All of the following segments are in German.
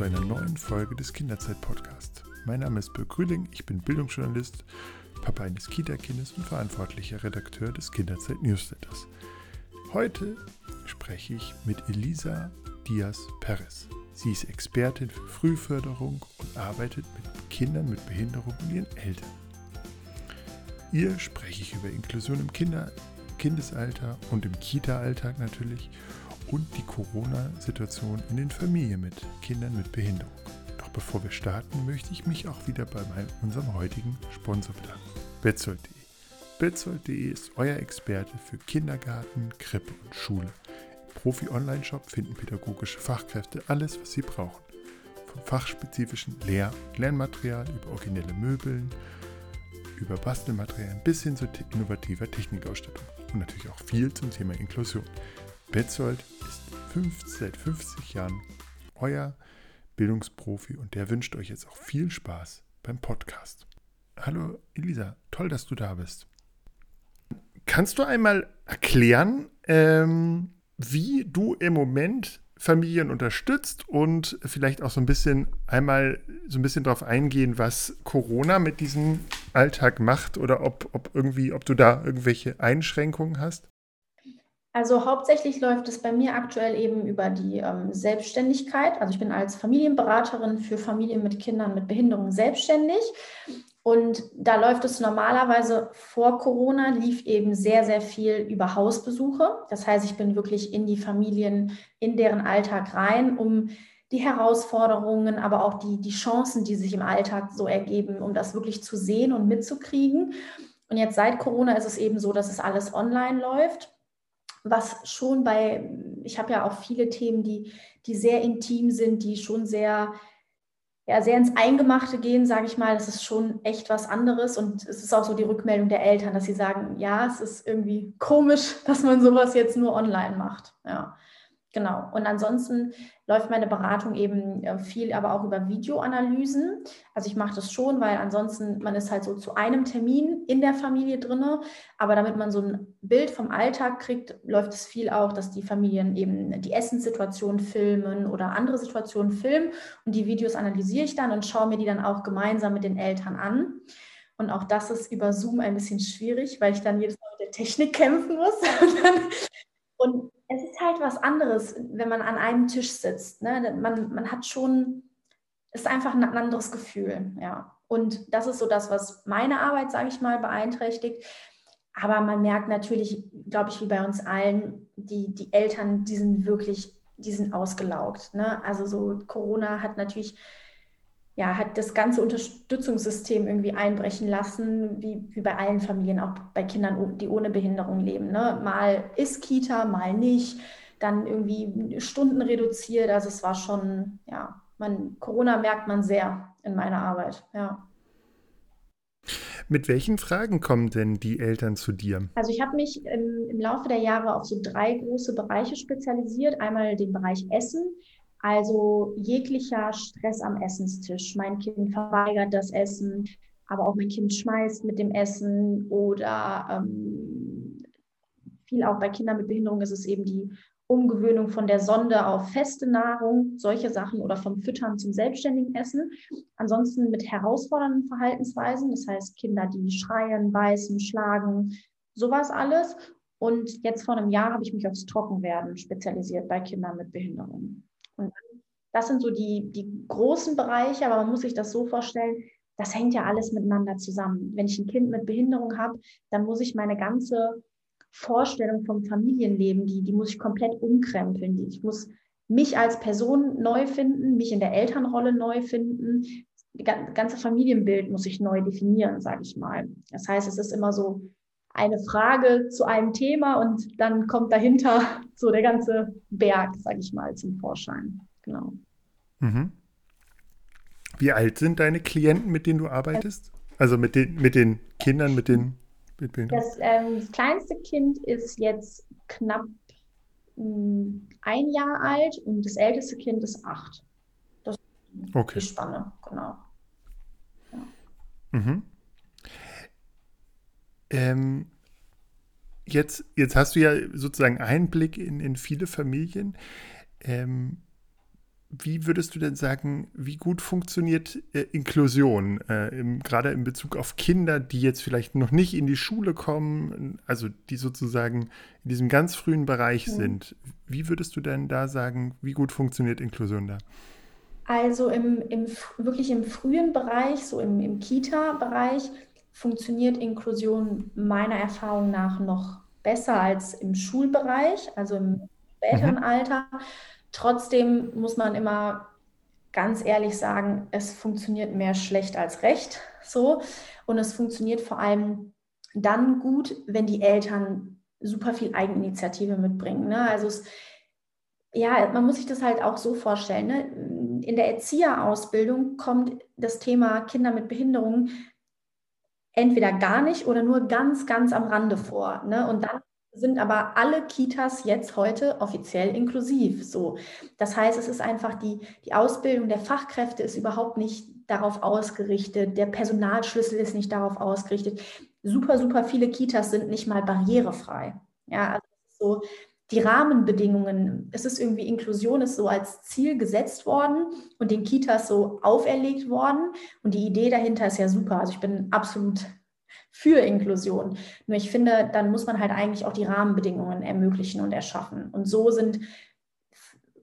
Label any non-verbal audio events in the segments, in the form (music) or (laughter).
Zu einer neuen Folge des Kinderzeit-Podcasts. Mein Name ist Birk Grüling, ich bin Bildungsjournalist, Papa eines Kita-Kindes und verantwortlicher Redakteur des Kinderzeit-Newsletters. Heute spreche ich mit Elisa Diaz Perez. Sie ist Expertin für Frühförderung und arbeitet mit Kindern mit Behinderung und ihren Eltern. Ihr spreche ich über Inklusion im Kinder Kindesalter und im Kita-Alltag natürlich und die Corona-Situation in den Familien mit Kindern mit Behinderung. Doch bevor wir starten, möchte ich mich auch wieder bei unserem heutigen Sponsor bedanken, Betzold.de. Betzold.de ist euer Experte für Kindergarten, Krippe und Schule. Im Profi-Online-Shop finden pädagogische Fachkräfte alles, was sie brauchen. Vom fachspezifischen Lehr- und Lernmaterial über originelle Möbeln, über Bastelmaterialien bis hin zu innovativer Technikausstattung und natürlich auch viel zum Thema Inklusion. Betzold ist 50, seit 50 Jahren euer Bildungsprofi und der wünscht euch jetzt auch viel Spaß beim Podcast. Hallo Elisa, toll, dass du da bist. Kannst du einmal erklären, ähm, wie du im Moment Familien unterstützt und vielleicht auch so ein bisschen einmal so ein bisschen darauf eingehen, was Corona mit diesem Alltag macht oder ob, ob irgendwie, ob du da irgendwelche Einschränkungen hast? Also hauptsächlich läuft es bei mir aktuell eben über die ähm, Selbstständigkeit. Also ich bin als Familienberaterin für Familien mit Kindern mit Behinderung selbstständig. Und da läuft es normalerweise vor Corona, lief eben sehr, sehr viel über Hausbesuche. Das heißt, ich bin wirklich in die Familien, in deren Alltag rein, um die Herausforderungen, aber auch die, die Chancen, die sich im Alltag so ergeben, um das wirklich zu sehen und mitzukriegen. Und jetzt seit Corona ist es eben so, dass es alles online läuft was schon bei, ich habe ja auch viele Themen, die, die sehr intim sind, die schon sehr, ja, sehr ins Eingemachte gehen, sage ich mal. Das ist schon echt was anderes. Und es ist auch so die Rückmeldung der Eltern, dass sie sagen, ja, es ist irgendwie komisch, (laughs) dass man sowas jetzt nur online macht. Ja. Genau. Und ansonsten läuft meine Beratung eben äh, viel, aber auch über Videoanalysen. Also ich mache das schon, weil ansonsten man ist halt so zu einem Termin in der Familie drinne. Aber damit man so ein Bild vom Alltag kriegt, läuft es viel auch, dass die Familien eben die Essenssituation filmen oder andere Situationen filmen. Und die Videos analysiere ich dann und schaue mir die dann auch gemeinsam mit den Eltern an. Und auch das ist über Zoom ein bisschen schwierig, weil ich dann jedes Mal mit der Technik kämpfen muss. (laughs) und es ist halt was anderes, wenn man an einem Tisch sitzt. Ne? Man, man hat schon, ist einfach ein anderes Gefühl, ja. Und das ist so das, was meine Arbeit, sage ich mal, beeinträchtigt. Aber man merkt natürlich, glaube ich, wie bei uns allen, die, die Eltern, die sind wirklich, die sind ausgelaugt. Ne? Also so Corona hat natürlich ja, hat das ganze Unterstützungssystem irgendwie einbrechen lassen, wie, wie bei allen Familien, auch bei Kindern, die ohne Behinderung leben. Ne? Mal ist Kita, mal nicht, dann irgendwie Stunden reduziert. Also es war schon, ja, man, Corona merkt man sehr in meiner Arbeit, ja. Mit welchen Fragen kommen denn die Eltern zu dir? Also ich habe mich im, im Laufe der Jahre auf so drei große Bereiche spezialisiert. Einmal den Bereich Essen, also jeglicher Stress am Essenstisch. Mein Kind verweigert das Essen, aber auch mein Kind schmeißt mit dem Essen oder ähm, viel auch bei Kindern mit Behinderung ist es eben die Umgewöhnung von der Sonde auf feste Nahrung, solche Sachen oder vom Füttern zum selbstständigen Essen. Ansonsten mit herausfordernden Verhaltensweisen, das heißt Kinder, die schreien, beißen, schlagen, sowas alles. Und jetzt vor einem Jahr habe ich mich aufs Trockenwerden spezialisiert bei Kindern mit Behinderung. Und das sind so die, die großen Bereiche, aber man muss sich das so vorstellen, das hängt ja alles miteinander zusammen. Wenn ich ein Kind mit Behinderung habe, dann muss ich meine ganze Vorstellung vom Familienleben, die, die muss ich komplett umkrempeln. Ich muss mich als Person neu finden, mich in der Elternrolle neu finden. Das ganze Familienbild muss ich neu definieren, sage ich mal. Das heißt, es ist immer so eine Frage zu einem Thema und dann kommt dahinter so der ganze Berg, sage ich mal, zum Vorschein. Genau. Mhm. Wie alt sind deine Klienten, mit denen du arbeitest? Also mit den, mit den Kindern, mit den mit das, ähm, das kleinste Kind ist jetzt knapp mh, hm, ein Jahr alt und das älteste Kind ist acht. Das ist okay. die Spanne, genau. Ja. Mhm. Ähm, jetzt, jetzt hast du ja sozusagen Einblick in, in viele Familien. Ähm, wie würdest du denn sagen, wie gut funktioniert äh, Inklusion, äh, im, gerade in Bezug auf Kinder, die jetzt vielleicht noch nicht in die Schule kommen, also die sozusagen in diesem ganz frühen Bereich mhm. sind? Wie würdest du denn da sagen, wie gut funktioniert Inklusion da? Also im, im wirklich im frühen Bereich, so im, im Kita-Bereich, funktioniert Inklusion meiner Erfahrung nach noch besser als im Schulbereich, also im späteren mhm. Alter. Trotzdem muss man immer ganz ehrlich sagen, es funktioniert mehr schlecht als recht so. Und es funktioniert vor allem dann gut, wenn die Eltern super viel Eigeninitiative mitbringen. Ne? Also es, ja, man muss sich das halt auch so vorstellen. Ne? In der Erzieherausbildung kommt das Thema Kinder mit Behinderung entweder gar nicht oder nur ganz, ganz am Rande vor. Ne? Und dann sind aber alle Kitas jetzt heute offiziell inklusiv. So. Das heißt, es ist einfach die, die Ausbildung der Fachkräfte ist überhaupt nicht darauf ausgerichtet. Der Personalschlüssel ist nicht darauf ausgerichtet. Super, super viele Kitas sind nicht mal barrierefrei. Ja, also so die Rahmenbedingungen, es ist irgendwie Inklusion ist so als Ziel gesetzt worden und den Kitas so auferlegt worden. Und die Idee dahinter ist ja super. Also ich bin absolut für Inklusion. Nur ich finde, dann muss man halt eigentlich auch die Rahmenbedingungen ermöglichen und erschaffen. Und so sind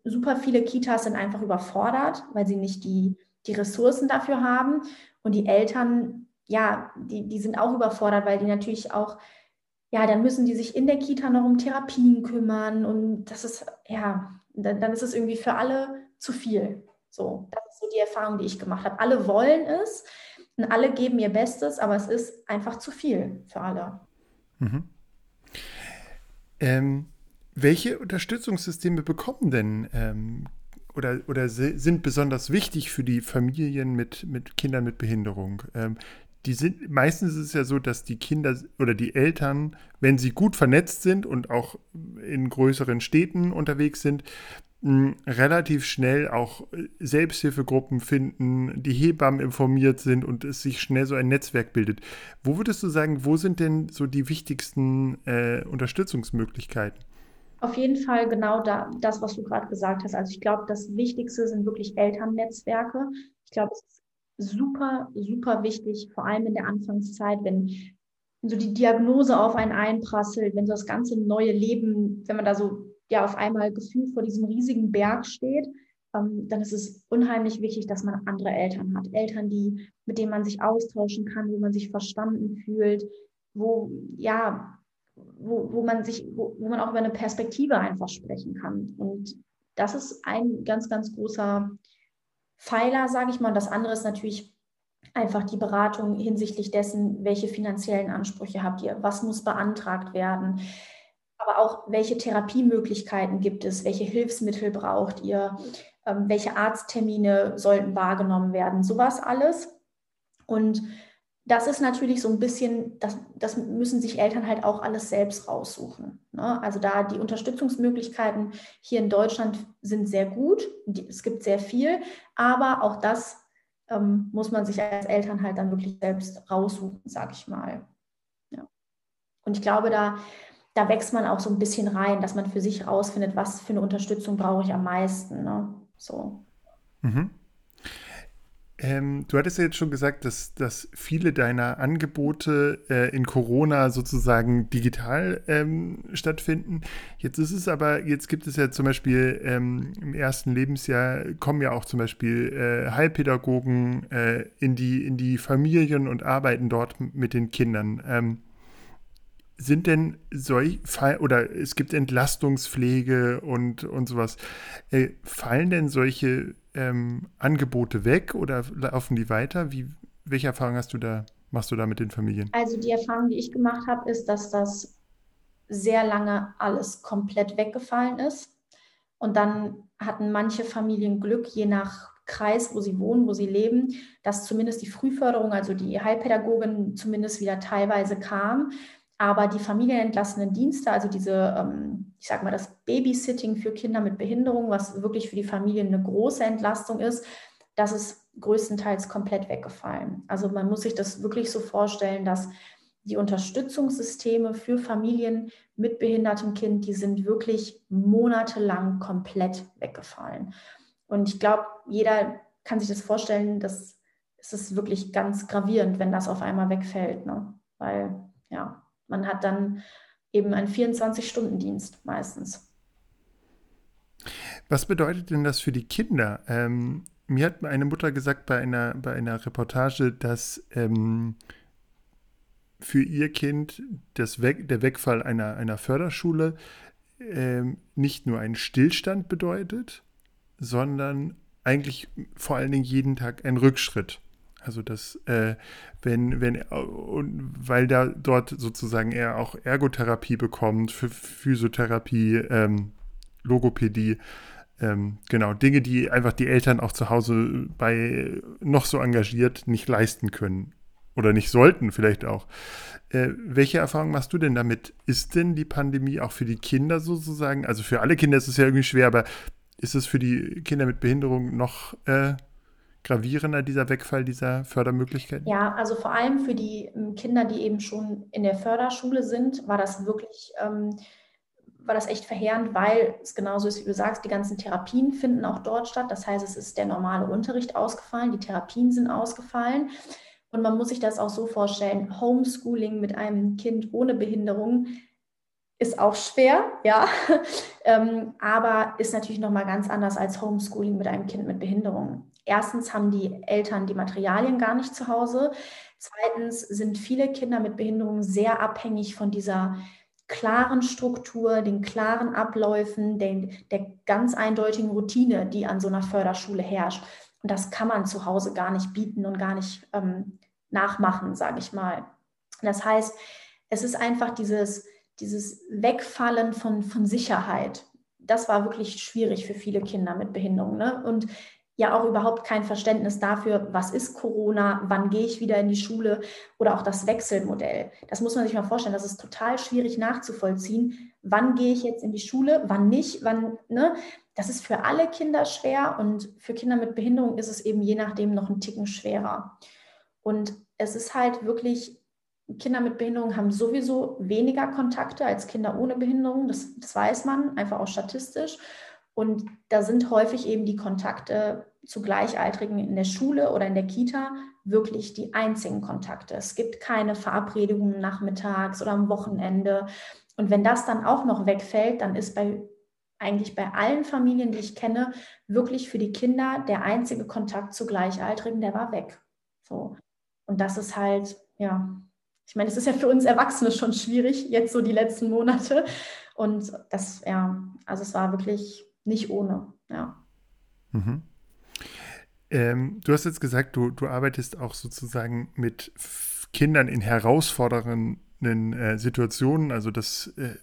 super viele Kitas sind einfach überfordert, weil sie nicht die, die Ressourcen dafür haben. Und die Eltern, ja, die, die sind auch überfordert, weil die natürlich auch, ja, dann müssen die sich in der Kita noch um Therapien kümmern. Und das ist, ja, dann, dann ist es irgendwie für alle zu viel. So, das ist so die Erfahrung, die ich gemacht habe. Alle wollen es, und alle geben ihr Bestes, aber es ist einfach zu viel für alle. Mhm. Ähm, welche Unterstützungssysteme bekommen denn ähm, oder, oder sind besonders wichtig für die Familien mit, mit Kindern mit Behinderung? Ähm, die sind, meistens ist es ja so, dass die Kinder oder die Eltern, wenn sie gut vernetzt sind und auch in größeren Städten unterwegs sind, relativ schnell auch Selbsthilfegruppen finden, die Hebammen informiert sind und es sich schnell so ein Netzwerk bildet. Wo würdest du sagen, wo sind denn so die wichtigsten äh, Unterstützungsmöglichkeiten? Auf jeden Fall genau da, das, was du gerade gesagt hast. Also ich glaube, das Wichtigste sind wirklich Elternnetzwerke. Ich glaube, es ist super, super wichtig, vor allem in der Anfangszeit, wenn so die Diagnose auf einen einprasselt, wenn so das ganze neue Leben, wenn man da so ja auf einmal gefühlt vor diesem riesigen Berg steht, ähm, dann ist es unheimlich wichtig, dass man andere Eltern hat. Eltern, die, mit denen man sich austauschen kann, wo man sich verstanden fühlt, wo, ja, wo, wo man sich, wo, wo man auch über eine Perspektive einfach sprechen kann. Und das ist ein ganz, ganz großer Pfeiler, sage ich mal. Und das andere ist natürlich einfach die Beratung hinsichtlich dessen, welche finanziellen Ansprüche habt ihr, was muss beantragt werden, aber auch, welche Therapiemöglichkeiten gibt es, welche Hilfsmittel braucht ihr, ähm, welche Arzttermine sollten wahrgenommen werden, sowas alles. Und das ist natürlich so ein bisschen, das, das müssen sich Eltern halt auch alles selbst raussuchen. Ne? Also da die Unterstützungsmöglichkeiten hier in Deutschland sind sehr gut, es gibt sehr viel, aber auch das ähm, muss man sich als Eltern halt dann wirklich selbst raussuchen, sag ich mal. Ja. Und ich glaube, da da wächst man auch so ein bisschen rein, dass man für sich rausfindet, was für eine Unterstützung brauche ich am meisten. Ne? So. Mhm. Ähm, du hattest ja jetzt schon gesagt, dass, dass viele deiner Angebote äh, in Corona sozusagen digital ähm, stattfinden. Jetzt ist es aber, jetzt gibt es ja zum Beispiel ähm, im ersten Lebensjahr kommen ja auch zum Beispiel äh, Heilpädagogen äh, in, die, in die Familien und arbeiten dort mit den Kindern. Sind denn solch oder es gibt Entlastungspflege und, und sowas. Äh, fallen denn solche ähm, Angebote weg oder laufen die weiter? Wie, welche Erfahrung hast du da, machst du da mit den Familien? Also die Erfahrung, die ich gemacht habe, ist, dass das sehr lange alles komplett weggefallen ist. Und dann hatten manche Familien Glück, je nach Kreis, wo sie wohnen, wo sie leben, dass zumindest die Frühförderung, also die Heilpädagogin zumindest wieder teilweise kam. Aber die familienentlassenen Dienste, also diese, ähm, ich sage mal, das Babysitting für Kinder mit Behinderung, was wirklich für die Familien eine große Entlastung ist, das ist größtenteils komplett weggefallen. Also man muss sich das wirklich so vorstellen, dass die Unterstützungssysteme für Familien mit behindertem Kind, die sind wirklich monatelang komplett weggefallen. Und ich glaube, jeder kann sich das vorstellen, dass es ist wirklich ganz gravierend, wenn das auf einmal wegfällt. Ne? Weil ja, man hat dann eben einen 24-Stunden-Dienst meistens. Was bedeutet denn das für die Kinder? Ähm, mir hat eine Mutter gesagt bei einer, bei einer Reportage, dass ähm, für ihr Kind das Weg, der Wegfall einer, einer Förderschule ähm, nicht nur einen Stillstand bedeutet, sondern eigentlich vor allen Dingen jeden Tag ein Rückschritt. Also das, äh, wenn, wenn, und weil da dort sozusagen er auch Ergotherapie bekommt, Physiotherapie, ähm, Logopädie, ähm, genau, Dinge, die einfach die Eltern auch zu Hause bei noch so engagiert nicht leisten können. Oder nicht sollten, vielleicht auch. Äh, welche Erfahrung machst du denn damit? Ist denn die Pandemie auch für die Kinder sozusagen, also für alle Kinder ist es ja irgendwie schwer, aber ist es für die Kinder mit Behinderung noch äh, gravierender, dieser Wegfall dieser Fördermöglichkeiten? Ja, also vor allem für die ähm, Kinder, die eben schon in der Förderschule sind, war das wirklich, ähm, war das echt verheerend, weil es genauso ist, wie du sagst, die ganzen Therapien finden auch dort statt. Das heißt, es ist der normale Unterricht ausgefallen, die Therapien sind ausgefallen. Und man muss sich das auch so vorstellen, Homeschooling mit einem Kind ohne Behinderung ist auch schwer, ja, (laughs) ähm, aber ist natürlich nochmal ganz anders als Homeschooling mit einem Kind mit Behinderung. Erstens haben die Eltern die Materialien gar nicht zu Hause. Zweitens sind viele Kinder mit Behinderung sehr abhängig von dieser klaren Struktur, den klaren Abläufen, den, der ganz eindeutigen Routine, die an so einer Förderschule herrscht. Und das kann man zu Hause gar nicht bieten und gar nicht ähm, nachmachen, sage ich mal. Das heißt, es ist einfach dieses, dieses Wegfallen von, von Sicherheit. Das war wirklich schwierig für viele Kinder mit Behinderung. Ne? Und ja auch überhaupt kein Verständnis dafür, was ist Corona, wann gehe ich wieder in die Schule oder auch das Wechselmodell. Das muss man sich mal vorstellen, das ist total schwierig nachzuvollziehen. Wann gehe ich jetzt in die Schule, wann nicht, wann, ne? Das ist für alle Kinder schwer und für Kinder mit Behinderung ist es eben je nachdem noch ein Ticken schwerer. Und es ist halt wirklich, Kinder mit Behinderung haben sowieso weniger Kontakte als Kinder ohne Behinderung, das, das weiß man, einfach auch statistisch. Und da sind häufig eben die Kontakte zu Gleichaltrigen in der Schule oder in der Kita wirklich die einzigen Kontakte. Es gibt keine Verabredungen nachmittags oder am Wochenende. Und wenn das dann auch noch wegfällt, dann ist bei eigentlich bei allen Familien, die ich kenne, wirklich für die Kinder der einzige Kontakt zu Gleichaltrigen, der war weg. So. Und das ist halt, ja, ich meine, es ist ja für uns Erwachsene schon schwierig, jetzt so die letzten Monate. Und das, ja, also es war wirklich nicht ohne, ja. Mhm. Ähm, du hast jetzt gesagt, du, du arbeitest auch sozusagen mit Kindern in herausfordernden äh, Situationen, also dass äh,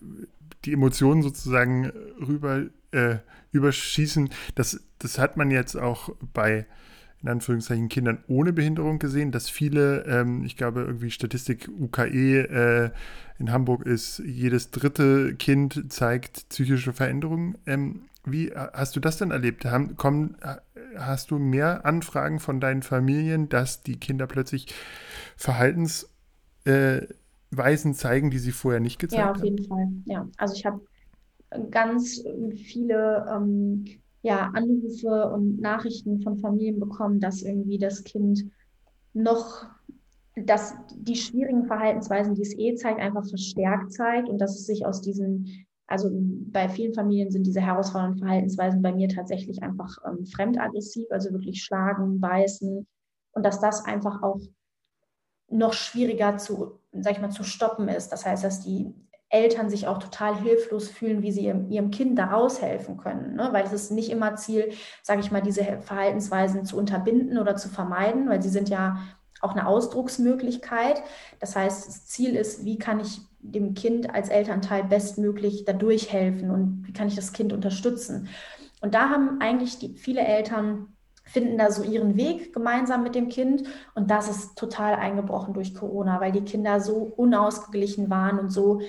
die Emotionen sozusagen rüber äh, überschießen. Das, das hat man jetzt auch bei in Anführungszeichen Kindern ohne Behinderung gesehen, dass viele, ähm, ich glaube irgendwie Statistik UKE äh, in Hamburg ist, jedes dritte Kind zeigt psychische Veränderungen. Ähm, wie hast du das denn erlebt? Haben, kommen, hast du mehr Anfragen von deinen Familien, dass die Kinder plötzlich Verhaltensweisen äh, zeigen, die sie vorher nicht gezeigt haben? Ja, auf jeden Fall. Ja, also ich habe ganz viele ähm, ja, Anrufe und Nachrichten von Familien bekommen, dass irgendwie das Kind noch, dass die schwierigen Verhaltensweisen, die es eh zeigt, einfach verstärkt zeigt und dass es sich aus diesen, also bei vielen Familien sind diese herausfordernden Verhaltensweisen bei mir tatsächlich einfach ähm, fremdaggressiv, also wirklich schlagen, beißen und dass das einfach auch noch schwieriger zu, sag ich mal, zu stoppen ist. Das heißt, dass die Eltern sich auch total hilflos fühlen, wie sie ihrem, ihrem Kind da raushelfen können. Ne? Weil es ist nicht immer Ziel, sage ich mal, diese Verhaltensweisen zu unterbinden oder zu vermeiden, weil sie sind ja auch eine Ausdrucksmöglichkeit. Das heißt, das Ziel ist, wie kann ich dem Kind als Elternteil bestmöglich dadurch helfen und wie kann ich das Kind unterstützen. Und da haben eigentlich die, viele Eltern finden da so ihren Weg gemeinsam mit dem Kind. Und das ist total eingebrochen durch Corona, weil die Kinder so unausgeglichen waren und so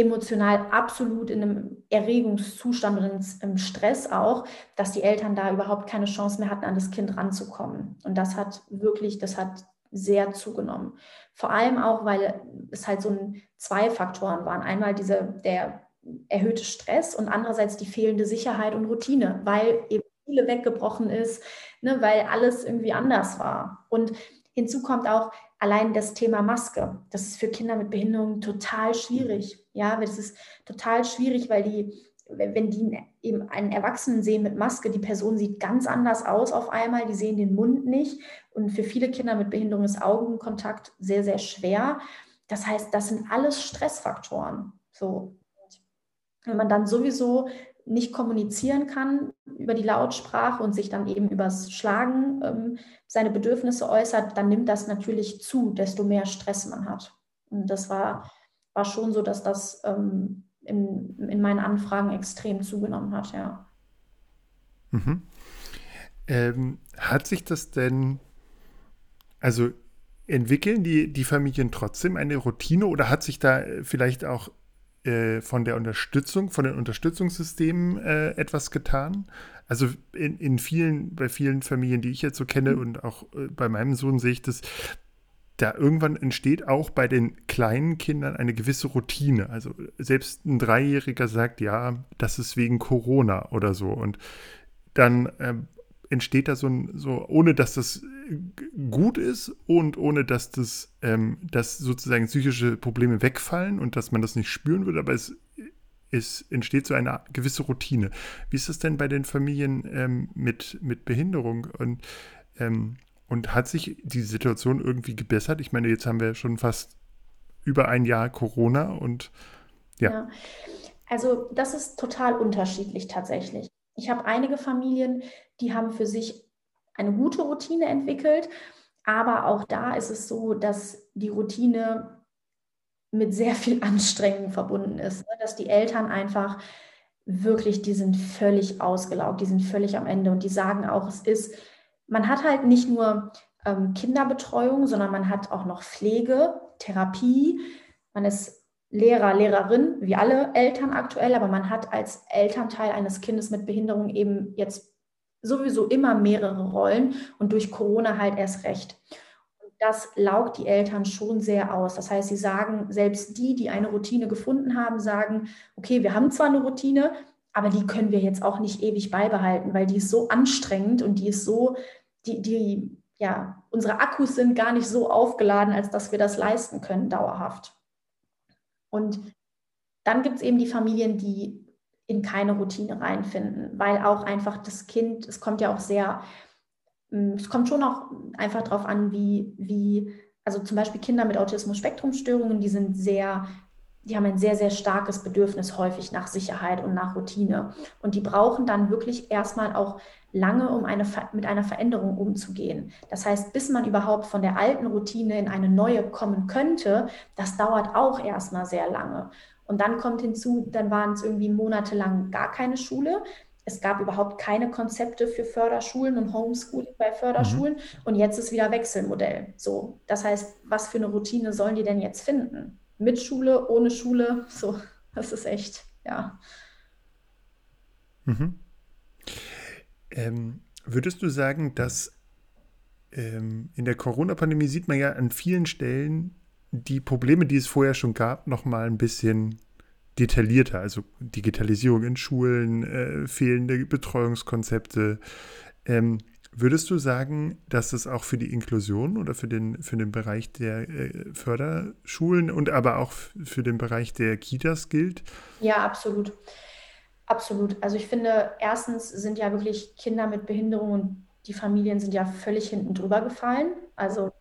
emotional absolut in einem Erregungszustand und im Stress auch, dass die Eltern da überhaupt keine Chance mehr hatten, an das Kind ranzukommen. Und das hat wirklich, das hat sehr zugenommen. Vor allem auch, weil es halt so ein, zwei Faktoren waren. Einmal diese, der erhöhte Stress und andererseits die fehlende Sicherheit und Routine, weil eben Schule weggebrochen ist, ne, weil alles irgendwie anders war. Und hinzu kommt auch allein das Thema Maske. Das ist für Kinder mit Behinderung total schwierig. Ja, das ist total schwierig, weil die, wenn die eben einen Erwachsenen sehen mit Maske, die Person sieht ganz anders aus auf einmal, die sehen den Mund nicht. Und für viele Kinder mit Behinderung ist Augenkontakt sehr, sehr schwer. Das heißt, das sind alles Stressfaktoren. So. Wenn man dann sowieso nicht kommunizieren kann über die Lautsprache und sich dann eben übers Schlagen ähm, seine Bedürfnisse äußert, dann nimmt das natürlich zu, desto mehr Stress man hat. Und das war, war schon so, dass das ähm, in, in meinen Anfragen extrem zugenommen hat, ja. Mhm. Ähm, hat sich das denn, also entwickeln die, die Familien trotzdem eine Routine oder hat sich da vielleicht auch äh, von der Unterstützung, von den Unterstützungssystemen äh, etwas getan? Also in, in vielen, bei vielen Familien, die ich jetzt so kenne mhm. und auch äh, bei meinem Sohn sehe ich das, da irgendwann entsteht auch bei den kleinen Kindern eine gewisse Routine. Also selbst ein Dreijähriger sagt, ja, das ist wegen Corona oder so. Und dann äh, entsteht da so ein, so, ohne dass das gut ist und ohne dass das, ähm, dass sozusagen psychische Probleme wegfallen und dass man das nicht spüren würde, aber es, es entsteht so eine gewisse Routine. Wie ist es denn bei den Familien ähm, mit, mit Behinderung und, ähm, und hat sich die Situation irgendwie gebessert? Ich meine, jetzt haben wir schon fast über ein Jahr Corona und ja. ja. Also das ist total unterschiedlich tatsächlich. Ich habe einige Familien, die haben für sich eine gute Routine entwickelt, aber auch da ist es so, dass die Routine mit sehr viel (laughs) Anstrengung verbunden ist, ne? dass die Eltern einfach wirklich, die sind völlig ausgelaugt, die sind völlig am Ende. Und die sagen auch, es ist, man hat halt nicht nur ähm, Kinderbetreuung, sondern man hat auch noch Pflege, Therapie, man ist Lehrer, Lehrerin, wie alle Eltern aktuell, aber man hat als Elternteil eines Kindes mit Behinderung eben jetzt sowieso immer mehrere Rollen und durch Corona halt erst recht. Und das laugt die Eltern schon sehr aus. Das heißt, sie sagen, selbst die, die eine Routine gefunden haben, sagen, okay, wir haben zwar eine Routine, aber die können wir jetzt auch nicht ewig beibehalten, weil die ist so anstrengend und die ist so, die, die, ja, unsere Akkus sind gar nicht so aufgeladen, als dass wir das leisten können dauerhaft. Und dann gibt es eben die Familien, die in keine Routine reinfinden, weil auch einfach das Kind, es kommt ja auch sehr, mm, es kommt schon auch einfach darauf an, wie, wie, also zum Beispiel Kinder mit Autismus-Spektrum-Störungen, die sind sehr, die haben ein sehr, sehr starkes Bedürfnis häufig nach Sicherheit und nach Routine. Und die brauchen dann wirklich erstmal auch lange, um eine, mit einer Veränderung umzugehen. Das heißt, bis man überhaupt von der alten Routine in eine neue kommen könnte, das dauert auch erstmal sehr lange. Und dann kommt hinzu, dann waren es irgendwie monatelang gar keine Schule. Es gab überhaupt keine Konzepte für Förderschulen und Homeschooling bei Förderschulen. Mhm. Und jetzt ist wieder Wechselmodell. So, das heißt, was für eine Routine sollen die denn jetzt finden? Mit Schule, ohne Schule? So, das ist echt, ja. Mhm. Ähm, würdest du sagen, dass ähm, in der Corona-Pandemie sieht man ja an vielen Stellen die Probleme, die es vorher schon gab, noch mal ein bisschen detaillierter. Also Digitalisierung in Schulen, äh, fehlende Betreuungskonzepte. Ähm, würdest du sagen, dass das auch für die Inklusion oder für den, für den Bereich der äh, Förderschulen und aber auch für den Bereich der Kitas gilt? Ja, absolut. Absolut. Also ich finde, erstens sind ja wirklich Kinder mit Behinderung und die Familien sind ja völlig hinten drüber gefallen. Also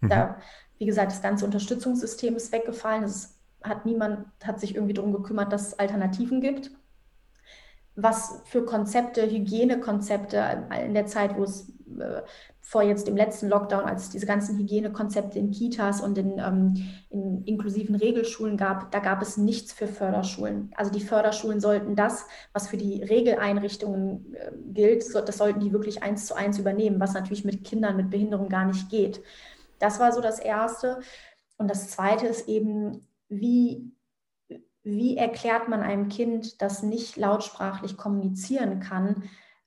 mhm. da, wie gesagt, das ganze Unterstützungssystem ist weggefallen. Es hat niemand hat sich irgendwie darum gekümmert, dass es Alternativen gibt. Was für Konzepte, Hygienekonzepte in der Zeit, wo es äh, vor jetzt dem letzten Lockdown, als es diese ganzen Hygienekonzepte in Kitas und in, ähm, in, inklusiven Regelschulen gab, da gab es nichts für Förderschulen. Also die Förderschulen sollten das, was für die Regeleinrichtungen äh, gilt, so, das sollten die wirklich eins zu eins übernehmen, was natürlich mit Kindern mit Behinderung gar nicht geht. Das war so das Erste. Und das Zweite ist eben, wie, wie erklärt man einem Kind, das nicht lautsprachlich kommunizieren kann,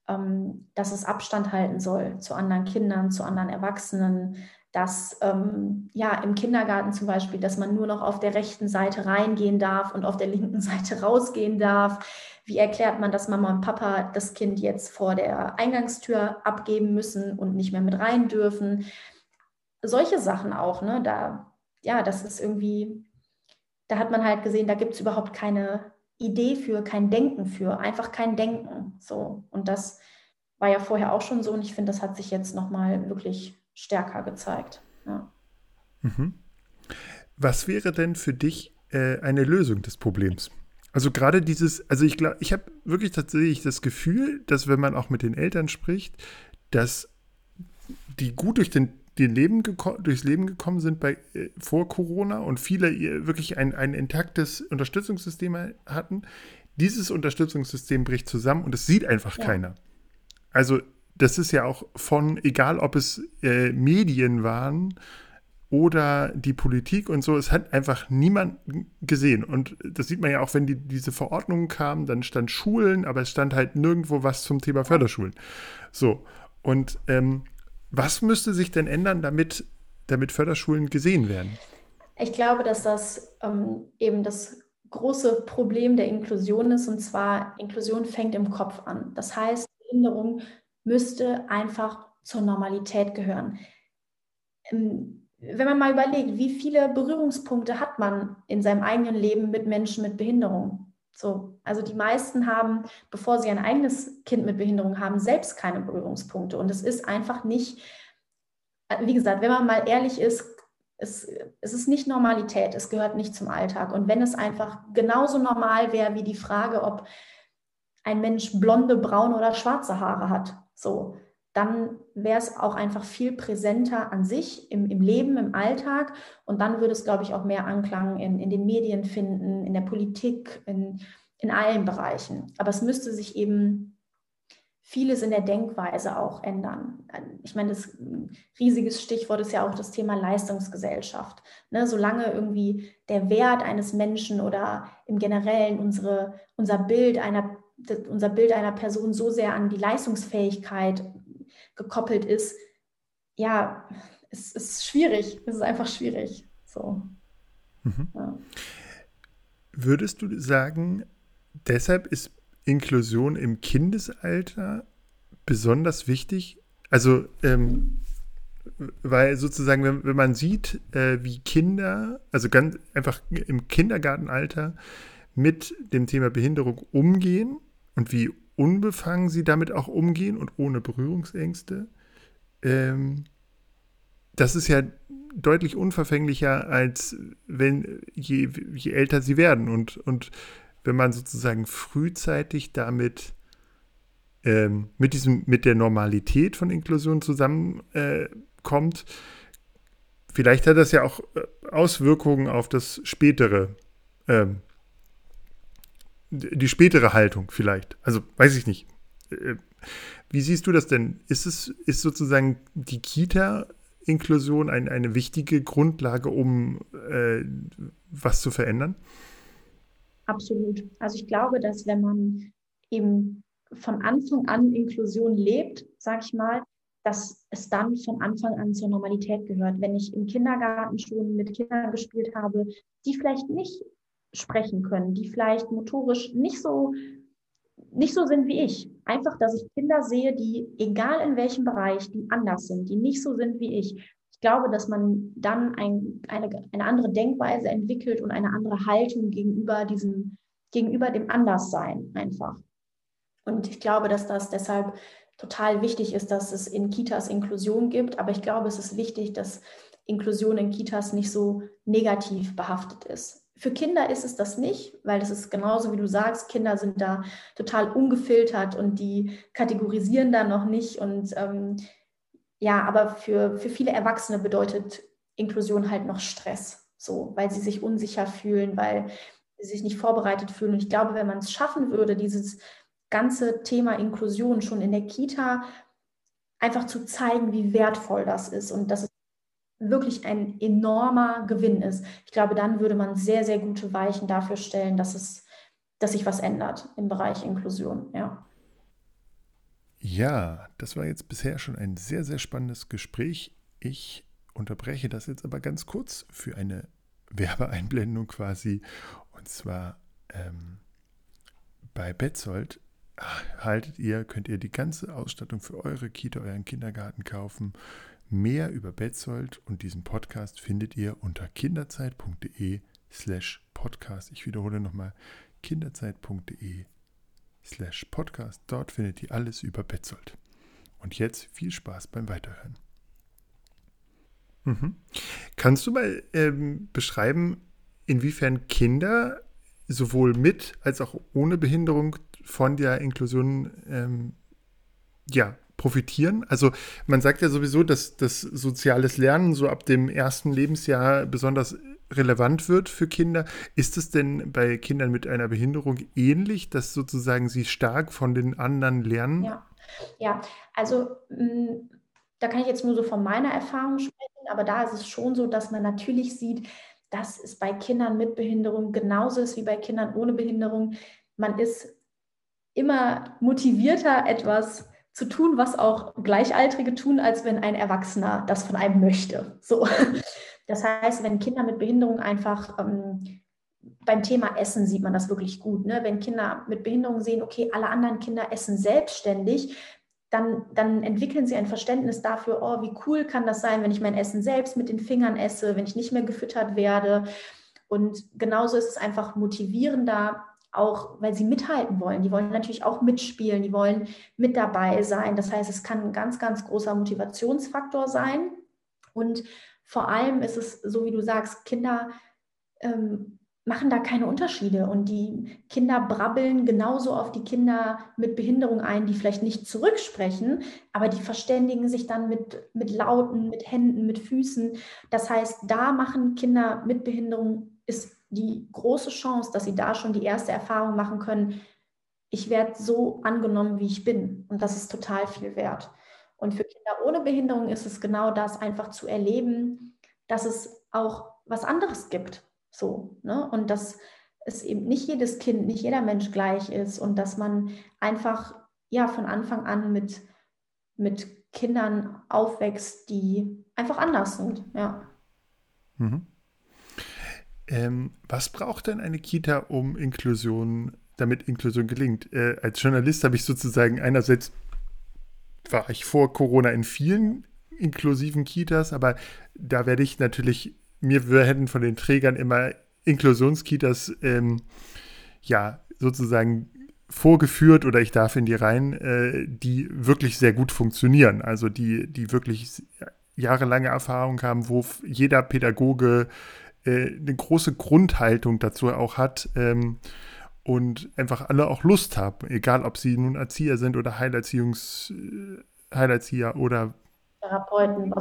ähm, dass es Abstand halten soll zu anderen Kindern, zu anderen Erwachsenen, dass ähm, ja im Kindergarten zum Beispiel, dass man nur noch auf der rechten Seite reingehen darf und auf der linken (laughs) Seite rausgehen darf. Wie erklärt man, dass Mama und Papa das Kind jetzt vor der Eingangstür abgeben müssen und nicht mehr mit rein dürfen? Solche Sachen auch, ne? Da, ja, das ist irgendwie, da hat man halt gesehen, da gibt es überhaupt keine Idee für, kein Denken für, einfach kein Denken. So. Und das war ja vorher auch schon so und ich finde, das hat sich jetzt nochmal wirklich stärker gezeigt. Ja. Mhm. Was wäre denn für dich äh, eine Lösung des Problems? Also gerade dieses, also ich glaube, ich habe wirklich tatsächlich das Gefühl, dass wenn man auch mit den Eltern spricht, dass die gut durch den, den Leben durchs Leben gekommen sind bei, äh, vor Corona und viele wirklich ein, ein intaktes Unterstützungssystem hatten. Dieses Unterstützungssystem bricht zusammen und es sieht einfach ja. keiner. Also das ist ja auch von, egal ob es äh, Medien waren oder die Politik und so, es hat einfach niemand gesehen. Und das sieht man ja auch, wenn die, diese Verordnungen kamen, dann stand Schulen, aber es stand halt nirgendwo was zum Thema Förderschulen. So, und ähm, was müsste sich denn ändern, damit, damit Förderschulen gesehen werden? Ich glaube, dass das ähm, eben das große Problem der Inklusion ist. Und zwar, Inklusion fängt im Kopf an. Das heißt, Behinderung müsste einfach zur Normalität gehören. Ähm, wenn man mal überlegt, wie viele Berührungspunkte hat man in seinem eigenen Leben mit Menschen mit Behinderung? So, also die meisten haben, bevor sie ein eigenes Kind mit Behinderung haben, selbst keine Berührungspunkte. Und es ist einfach nicht, wie gesagt, wenn man mal ehrlich ist, es, es ist nicht Normalität, es gehört nicht zum Alltag. Und wenn es einfach genauso normal wäre wie die Frage, ob ein Mensch blonde, braune oder schwarze Haare hat, so, dann wäre es auch einfach viel präsenter an sich im, im Leben, im Alltag. Und dann würde es, glaube ich, auch mehr Anklang in, in den Medien finden, in der Politik, in, in allen Bereichen. Aber es müsste sich eben vieles in der Denkweise auch ändern. Ich meine, das riesiges Stichwort ist ja auch das Thema Leistungsgesellschaft. Ne, solange irgendwie der Wert eines Menschen oder im Generellen unsere, unser Bild einer unser Bild einer Person so sehr an die Leistungsfähigkeit gekoppelt ist, ja, es ist schwierig. Es ist einfach schwierig. So. Mhm. Ja. Würdest du sagen, deshalb ist Inklusion im Kindesalter besonders wichtig? Also, ähm, weil sozusagen, wenn, wenn man sieht, äh, wie Kinder, also ganz einfach im Kindergartenalter mit dem Thema Behinderung umgehen, und wie unbefangen sie damit auch umgehen und ohne Berührungsängste. Ähm, das ist ja deutlich unverfänglicher, als wenn je, je älter sie werden. Und, und wenn man sozusagen frühzeitig damit ähm, mit diesem, mit der Normalität von Inklusion zusammenkommt, äh, vielleicht hat das ja auch äh, Auswirkungen auf das spätere ähm, die spätere Haltung vielleicht. Also weiß ich nicht. Äh, wie siehst du das denn? Ist es ist sozusagen die Kita-Inklusion ein, eine wichtige Grundlage, um äh, was zu verändern? Absolut. Also ich glaube, dass wenn man eben von Anfang an Inklusion lebt, sage ich mal, dass es dann von Anfang an zur Normalität gehört. Wenn ich im Kindergarten schon mit Kindern gespielt habe, die vielleicht nicht sprechen können, die vielleicht motorisch nicht so, nicht so sind wie ich. Einfach, dass ich Kinder sehe, die, egal in welchem Bereich, die anders sind, die nicht so sind wie ich. Ich glaube, dass man dann ein, eine, eine andere Denkweise entwickelt und eine andere Haltung gegenüber diesem, gegenüber dem Anderssein einfach. Und ich glaube, dass das deshalb total wichtig ist, dass es in Kitas Inklusion gibt. Aber ich glaube, es ist wichtig, dass Inklusion in Kitas nicht so negativ behaftet ist. Für Kinder ist es das nicht, weil das ist genauso wie du sagst, Kinder sind da total ungefiltert und die kategorisieren da noch nicht. Und ähm, ja, aber für, für viele Erwachsene bedeutet Inklusion halt noch Stress, so, weil sie sich unsicher fühlen, weil sie sich nicht vorbereitet fühlen. Und ich glaube, wenn man es schaffen würde, dieses ganze Thema Inklusion schon in der Kita einfach zu zeigen, wie wertvoll das ist und dass es wirklich ein enormer Gewinn ist. Ich glaube, dann würde man sehr, sehr gute Weichen dafür stellen, dass es, dass sich was ändert im Bereich Inklusion. Ja. Ja, das war jetzt bisher schon ein sehr, sehr spannendes Gespräch. Ich unterbreche das jetzt aber ganz kurz für eine Werbeeinblendung quasi. Und zwar ähm, bei Betzold haltet ihr, könnt ihr die ganze Ausstattung für eure Kita, euren Kindergarten kaufen. Mehr über Betzold und diesen Podcast findet ihr unter kinderzeit.de slash podcast. Ich wiederhole nochmal kinderzeit.de slash podcast. Dort findet ihr alles über Betzold. Und jetzt viel Spaß beim Weiterhören. Mhm. Kannst du mal ähm, beschreiben, inwiefern Kinder sowohl mit als auch ohne Behinderung von der Inklusion ähm, ja, profitieren? Also man sagt ja sowieso, dass das soziales Lernen so ab dem ersten Lebensjahr besonders relevant wird für Kinder. Ist es denn bei Kindern mit einer Behinderung ähnlich, dass sozusagen sie stark von den anderen lernen? Ja, ja. also mm, da kann ich jetzt nur so von meiner Erfahrung sprechen, aber da ist es schon so, dass man natürlich sieht, dass es bei Kindern mit Behinderung genauso ist wie bei Kindern ohne Behinderung. Man ist immer motivierter, etwas zu tun, was auch Gleichaltrige tun, als wenn ein Erwachsener das von einem möchte. So. Das heißt, wenn Kinder mit Behinderung einfach ähm, beim Thema Essen sieht man das wirklich gut. Ne? Wenn Kinder mit Behinderung sehen, okay, alle anderen Kinder essen selbstständig, dann, dann entwickeln sie ein Verständnis dafür, oh, wie cool kann das sein, wenn ich mein Essen selbst mit den Fingern esse, wenn ich nicht mehr gefüttert werde. Und genauso ist es einfach motivierender, auch weil sie mithalten wollen. Die wollen natürlich auch mitspielen, die wollen mit dabei sein. Das heißt, es kann ein ganz, ganz großer Motivationsfaktor sein. Und vor allem ist es, so wie du sagst, Kinder ähm, machen da keine Unterschiede und die Kinder brabbeln genauso auf die Kinder mit Behinderung ein, die vielleicht nicht zurücksprechen, aber die verständigen sich dann mit, mit Lauten, mit Händen, mit Füßen. Das heißt, da machen Kinder mit Behinderung, ist die große Chance, dass sie da schon die erste Erfahrung machen können, ich werde so angenommen, wie ich bin. Und das ist total viel wert. Und für Kinder ohne Behinderung ist es genau das, einfach zu erleben, dass es auch was anderes gibt so, ne? Und dass es eben nicht jedes Kind, nicht jeder Mensch gleich ist und dass man einfach ja von Anfang an mit, mit Kindern aufwächst, die einfach anders sind, ja. Mhm. Ähm, was braucht denn eine Kita, um Inklusion, damit Inklusion gelingt? Äh, als Journalist habe ich sozusagen einerseits war ich vor Corona in vielen inklusiven Kitas, aber da werde ich natürlich mir werden von den Trägern immer Inklusionskitas ähm, ja sozusagen vorgeführt oder ich darf in die rein, äh, die wirklich sehr gut funktionieren. Also die, die wirklich jahrelange Erfahrung haben, wo jeder Pädagoge äh, eine große Grundhaltung dazu auch hat ähm, und einfach alle auch Lust haben, egal ob sie nun Erzieher sind oder Heilerziehungs, äh, Heilerzieher oder Therapeuten,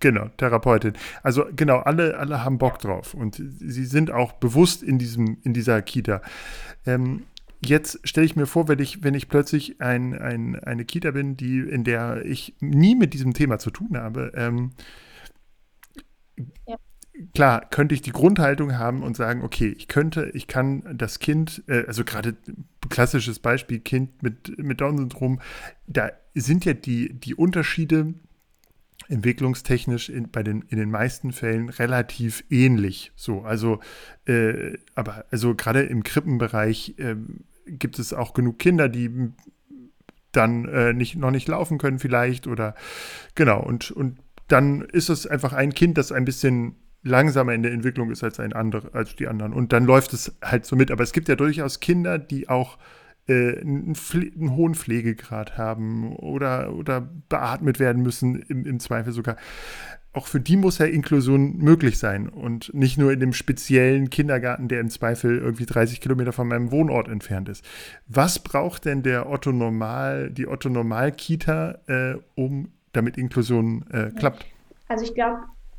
Genau, Therapeutin. Also genau, alle, alle haben Bock drauf und sie sind auch bewusst in diesem, in dieser Kita. Ähm, jetzt stelle ich mir vor, wenn ich, wenn ich plötzlich ein, ein, eine Kita bin, die, in der ich nie mit diesem Thema zu tun habe, ähm, ja. Klar, könnte ich die Grundhaltung haben und sagen, okay, ich könnte, ich kann das Kind, äh, also gerade klassisches Beispiel, Kind mit, mit Down-Syndrom, da sind ja die, die Unterschiede entwicklungstechnisch in, bei den, in den meisten Fällen relativ ähnlich. So, also, äh, aber also gerade im Krippenbereich äh, gibt es auch genug Kinder, die dann äh, nicht, noch nicht laufen können vielleicht oder genau und, und dann ist es einfach ein Kind, das ein bisschen langsamer in der Entwicklung ist als ein anderer, als die anderen. Und dann läuft es halt so mit. Aber es gibt ja durchaus Kinder, die auch äh, einen, einen, hohen Pflegegrad haben oder, oder beatmet werden müssen, im, im Zweifel sogar. Auch für die muss ja Inklusion möglich sein und nicht nur in dem speziellen Kindergarten, der im Zweifel irgendwie 30 Kilometer von meinem Wohnort entfernt ist. Was braucht denn der Otto Normal, die Otto Normal Kita, äh, um damit Inklusion äh, klappt? Also ich glaube,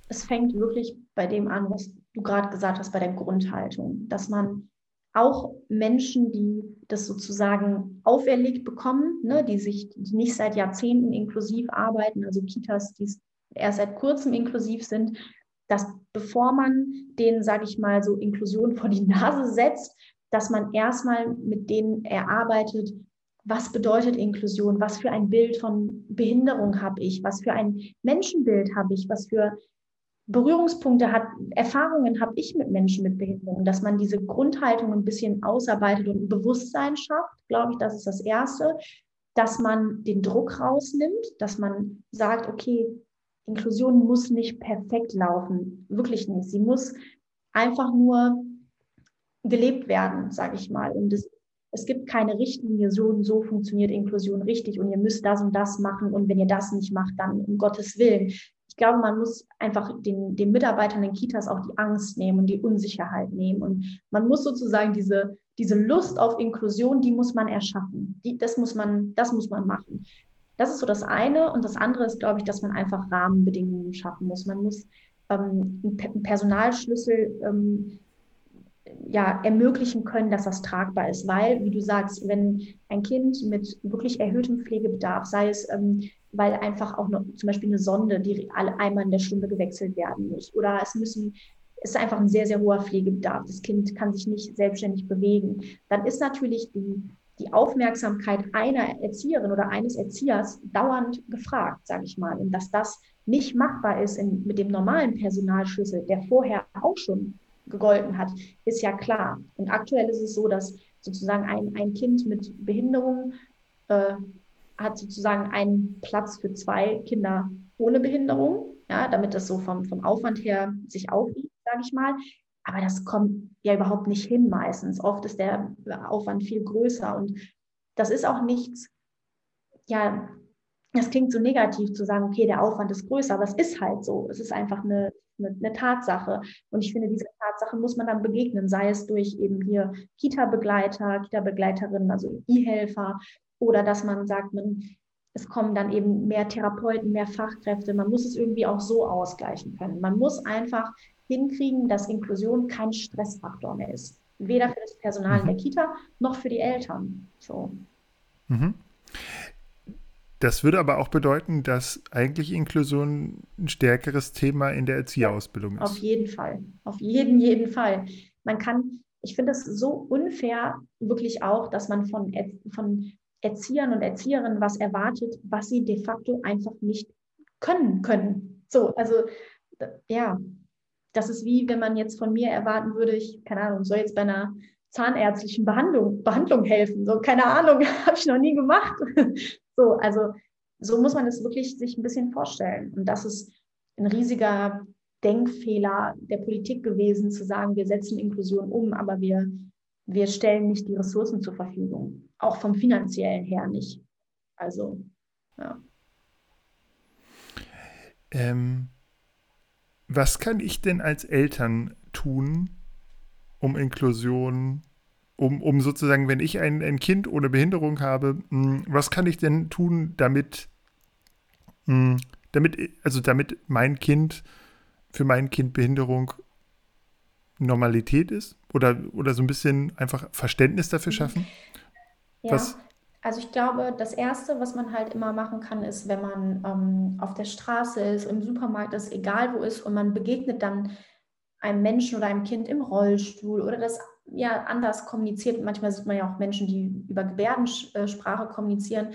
es fängt wirklich bei dem an, was du gerade gesagt hast, bei der Grundhaltung, dass man auch Menschen, die das sozusagen auferlegt bekommen, ne, die sich die nicht seit Jahrzehnten inklusiv arbeiten, also Kitas, die erst seit kurzem inklusiv sind, dass bevor man denen, sage ich mal, so Inklusion vor die Nase setzt, dass man erstmal mit denen erarbeitet, was bedeutet Inklusion, was für ein Bild von Behinderung habe ich, was für ein Menschenbild habe ich, was für Berührungspunkte hat, Erfahrungen habe ich mit Menschen mit Behinderungen, dass man diese Grundhaltung ein bisschen ausarbeitet und ein Bewusstsein schafft, glaube ich, das ist das Erste, dass man den Druck rausnimmt, dass man sagt, okay, Inklusion muss nicht perfekt laufen, wirklich nicht. Sie muss einfach nur gelebt werden, sage ich mal. Und es, es gibt keine Richtlinie, so und so funktioniert Inklusion richtig und ihr müsst das und das machen und wenn ihr das nicht macht, dann um Gottes Willen. Ich glaube, man muss einfach den, den Mitarbeitern in Kitas auch die Angst nehmen und die Unsicherheit nehmen. Und man muss sozusagen diese, diese Lust auf Inklusion, die muss man erschaffen. Die, das, muss man, das muss man machen. Das ist so das eine. Und das andere ist, glaube ich, dass man einfach Rahmenbedingungen schaffen muss. Man muss ähm, einen Personalschlüssel ähm, ja, ermöglichen können, dass das tragbar ist. Weil, wie du sagst, wenn ein Kind mit wirklich erhöhtem Pflegebedarf, sei es, ähm, weil einfach auch noch zum Beispiel eine Sonde, die alle einmal in der Stunde gewechselt werden muss, oder es müssen ist einfach ein sehr, sehr hoher Pflegebedarf. Das Kind kann sich nicht selbstständig bewegen. Dann ist natürlich die, die Aufmerksamkeit einer Erzieherin oder eines Erziehers dauernd gefragt, sage ich mal. Und dass das nicht machbar ist in, mit dem normalen Personalschlüssel, der vorher auch schon gegolten hat, ist ja klar. Und aktuell ist es so, dass sozusagen ein, ein Kind mit Behinderung äh, hat sozusagen einen Platz für zwei Kinder ohne Behinderung, ja, damit das so vom, vom Aufwand her sich aufwiegt, sage ich mal. Aber das kommt ja überhaupt nicht hin meistens. Oft ist der Aufwand viel größer und das ist auch nichts, ja, das klingt so negativ zu sagen, okay, der Aufwand ist größer, aber es ist halt so. Es ist einfach eine, eine, eine Tatsache. Und ich finde, diese Tatsache muss man dann begegnen, sei es durch eben hier Kita-Begleiter, Kita-Begleiterinnen, also E-Helfer, oder dass man sagt, man, es kommen dann eben mehr Therapeuten, mehr Fachkräfte. Man muss es irgendwie auch so ausgleichen können. Man muss einfach hinkriegen, dass Inklusion kein Stressfaktor mehr ist. Weder für das Personal in der mhm. Kita noch für die Eltern. So. Mhm. Das würde aber auch bedeuten, dass eigentlich Inklusion ein stärkeres Thema in der Erzieherausbildung ist. Auf jeden Fall. Auf jeden, jeden Fall. Man kann, ich finde es so unfair, wirklich auch, dass man von, von Erziehern und Erzieherinnen was erwartet, was sie de facto einfach nicht können können. So, also ja, das ist wie, wenn man jetzt von mir erwarten würde, ich, keine Ahnung, soll jetzt bei einer zahnärztlichen Behandlung, Behandlung helfen. So, keine Ahnung, (laughs) habe ich noch nie gemacht. (laughs) So, also so muss man es wirklich sich ein bisschen vorstellen. Und das ist ein riesiger Denkfehler der Politik gewesen, zu sagen, wir setzen Inklusion um, aber wir, wir stellen nicht die Ressourcen zur Verfügung. Auch vom finanziellen her nicht. Also, ja. Ähm, was kann ich denn als Eltern tun, um Inklusion um, um sozusagen, wenn ich ein, ein Kind ohne Behinderung habe, mh, hm, was kann ich denn tun, damit, mh, hm, damit, also damit mein Kind, für mein Kind Behinderung Normalität ist? Oder, oder so ein bisschen einfach Verständnis dafür mhm. schaffen? Ja, was? also ich glaube, das Erste, was man halt immer machen kann, ist, wenn man ähm, auf der Straße ist, im Supermarkt ist, egal wo ist, und man begegnet dann einem Menschen oder einem Kind im Rollstuhl oder das ja anders kommuniziert. Manchmal sieht man ja auch Menschen, die über Gebärdensprache kommunizieren,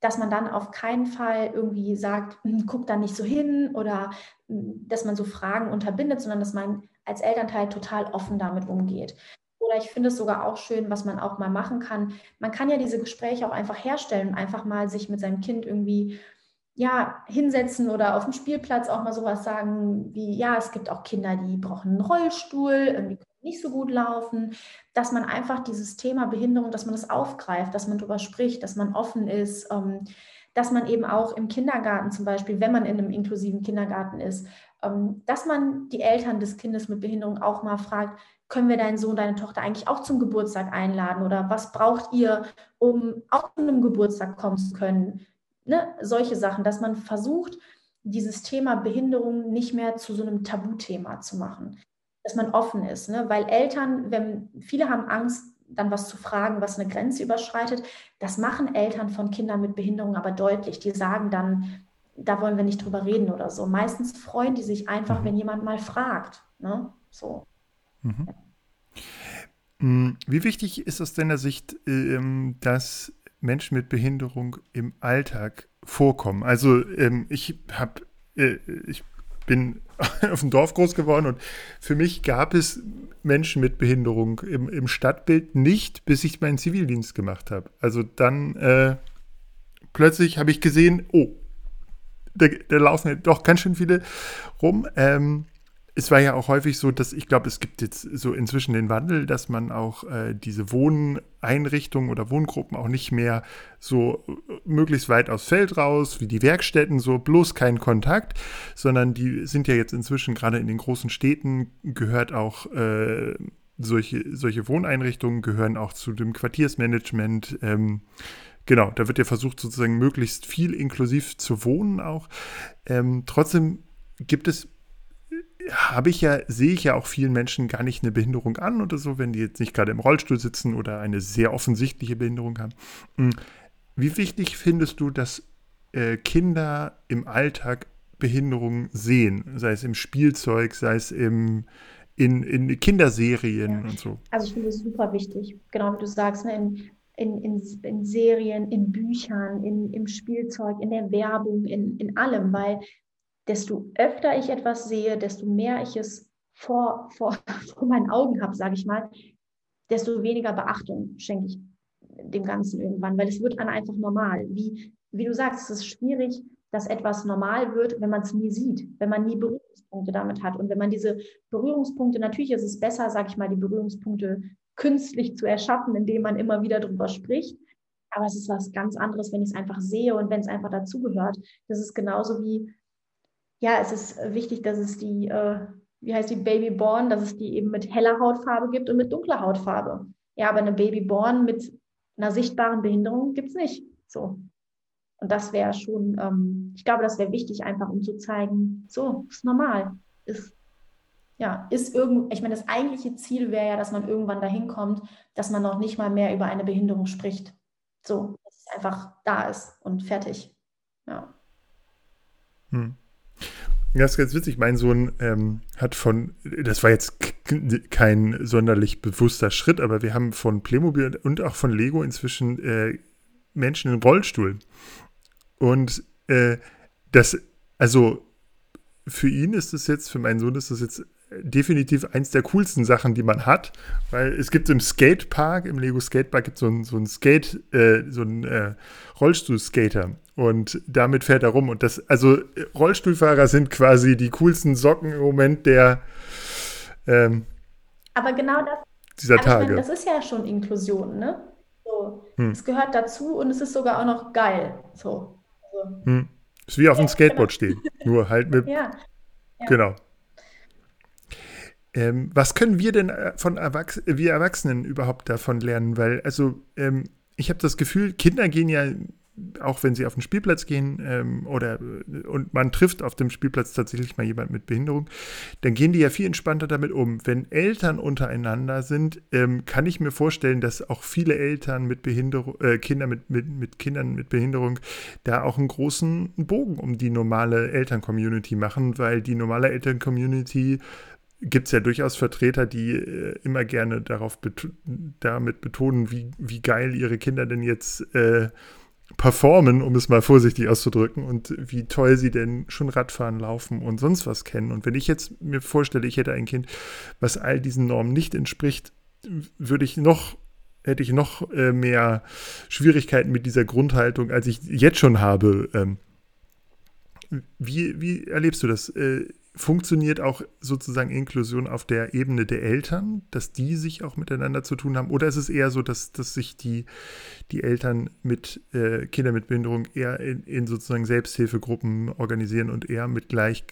dass man dann auf keinen Fall irgendwie sagt, hm, guck da nicht so hin oder hm, dass man so Fragen unterbindet, sondern dass man als Elternteil total offen damit umgeht. Oder ich finde es sogar auch schön, was man auch mal machen kann. Man kann ja diese Gespräche auch einfach herstellen und einfach mal sich mit seinem Kind irgendwie ja, hinsetzen oder auf dem Spielplatz auch mal sowas sagen wie, ja, es gibt auch Kinder, die brauchen einen Rollstuhl, irgendwie können nicht so gut laufen, dass man einfach dieses Thema Behinderung, dass man das aufgreift, dass man darüber spricht, dass man offen ist, ähm, dass man eben auch im Kindergarten zum Beispiel, wenn man in einem inklusiven Kindergarten ist, ähm, dass man die Eltern des Kindes mit Behinderung auch mal fragt, können wir deinen Sohn, deine Tochter eigentlich auch zum Geburtstag einladen oder was braucht ihr, um auch zu einem Geburtstag kommen zu können? Ne, solche Sachen, dass man versucht, dieses Thema Behinderung nicht mehr zu so einem Tabuthema zu machen, dass man offen ist, ne? weil Eltern, wenn viele haben Angst, dann was zu fragen, was eine Grenze überschreitet, das machen Eltern von Kindern mit Behinderung aber deutlich. Die sagen dann, da wollen wir nicht drüber reden oder so. Meistens freuen die sich einfach, mhm. wenn jemand mal fragt. Ne? So. Mhm. Mm, wie wichtig ist aus deiner Sicht, ähm, dass Menschen mit Behinderung im Alltag vorkommen. Also ähm, ich habe, äh, ich bin (laughs) auf dem Dorf groß geworden und für mich gab es Menschen mit Behinderung im, im Stadtbild nicht, bis ich meinen Zivildienst gemacht habe. Also dann äh, plötzlich habe ich gesehen, oh, da, da, laufen doch ganz schön viele rum. Ähm, es war ja auch häufig so, dass ich glaube, es gibt jetzt so inzwischen den Wandel, dass man auch äh, diese Wohneinrichtungen oder Wohngruppen auch nicht mehr so äh, möglichst weit aufs Feld raus, wie die Werkstätten, so bloß kein Kontakt, sondern die sind ja jetzt inzwischen gerade in den großen Städten gehört auch äh, solche, solche Wohneinrichtungen gehören auch zu dem Quartiersmanagement. Ähm, genau, da wird ja versucht, sozusagen möglichst viel inklusiv zu wohnen auch. Ähm, trotzdem gibt es habe ich ja, sehe ich ja auch vielen Menschen gar nicht eine Behinderung an oder so, wenn die jetzt nicht gerade im Rollstuhl sitzen oder eine sehr offensichtliche Behinderung haben. Hm, wie wichtig findest du, dass äh, Kinder im Alltag Behinderungen sehen, sei es im Spielzeug, sei es im, in, in Kinderserien ja. und so? Also ich finde es super wichtig, genau wie du sagst, ne, in, in, in, in Serien, in Büchern, in, im Spielzeug, in der Werbung, in, in allem, weil desto öfter ich etwas sehe, desto mehr ich es vor, vor, (laughs) vor meinen Augen habe, sage ich mal, desto weniger Beachtung schenke ich dem Ganzen irgendwann, weil es wird dann einfach normal. Wie, wie du sagst, es ist schwierig, dass etwas normal wird, wenn man es nie sieht, wenn man nie Berührungspunkte damit hat. Und wenn man diese Berührungspunkte, natürlich ist es besser, sage ich mal, die Berührungspunkte künstlich zu erschaffen, indem man immer wieder darüber spricht. Aber es ist was ganz anderes, wenn ich es einfach sehe und wenn es einfach dazugehört. Das ist genauso wie, ja, es ist wichtig, dass es die, äh, wie heißt die Babyborn, dass es die eben mit heller Hautfarbe gibt und mit dunkler Hautfarbe. Ja, aber eine Babyborn mit einer sichtbaren Behinderung gibt es nicht. So. Und das wäre schon, ähm, ich glaube, das wäre wichtig, einfach um zu zeigen, so, ist normal. Ist, ja, ist irgend, ich meine, das eigentliche Ziel wäre ja, dass man irgendwann dahin kommt, dass man noch nicht mal mehr über eine Behinderung spricht. So, dass es einfach da ist und fertig. Ja. Hm. Das ist ganz witzig. Mein Sohn ähm, hat von, das war jetzt kein sonderlich bewusster Schritt, aber wir haben von Playmobil und auch von Lego inzwischen äh, Menschen im Rollstuhl. Und äh, das, also für ihn ist es jetzt, für meinen Sohn ist das jetzt definitiv eins der coolsten Sachen, die man hat, weil es gibt im Skatepark, im Lego Skatepark gibt so ein, so ein Skate, äh, so ein äh, Rollstuhlskater und damit fährt er rum und das, also Rollstuhlfahrer sind quasi die coolsten Socken im Moment der ähm, aber genau das, dieser Tage. Meine, das ist ja schon Inklusion, ne? So, hm. Es gehört dazu und es ist sogar auch noch geil. So. Also, hm. Ist wie auf dem Skateboard genau. stehen, nur halt mit. (laughs) Ja. ja. Genau. Ähm, was können wir denn äh, von Erwachs wir Erwachsenen überhaupt davon lernen? Weil, also, ähm, ich habe das Gefühl, Kinder gehen ja, auch wenn sie auf den Spielplatz gehen ähm, oder und man trifft auf dem Spielplatz tatsächlich mal jemand mit Behinderung, dann gehen die ja viel entspannter damit um. Wenn Eltern untereinander sind, ähm, kann ich mir vorstellen, dass auch viele Eltern mit Behinderung, äh, Kinder mit, mit, mit Kindern mit Behinderung da auch einen großen Bogen um die normale Elterncommunity machen, weil die normale Elterncommunity gibt es ja durchaus Vertreter, die äh, immer gerne darauf bet damit betonen, wie, wie geil ihre Kinder denn jetzt äh, performen, um es mal vorsichtig auszudrücken, und wie toll sie denn schon Radfahren, Laufen und sonst was kennen. Und wenn ich jetzt mir vorstelle, ich hätte ein Kind, was all diesen Normen nicht entspricht, würde ich noch hätte ich noch äh, mehr Schwierigkeiten mit dieser Grundhaltung, als ich jetzt schon habe. Ähm, wie, wie erlebst du das? Äh, funktioniert auch sozusagen Inklusion auf der Ebene der Eltern, dass die sich auch miteinander zu tun haben? Oder ist es eher so, dass, dass sich die, die Eltern mit äh, Kindern mit Behinderung eher in, in, sozusagen Selbsthilfegruppen organisieren und eher mit gleich,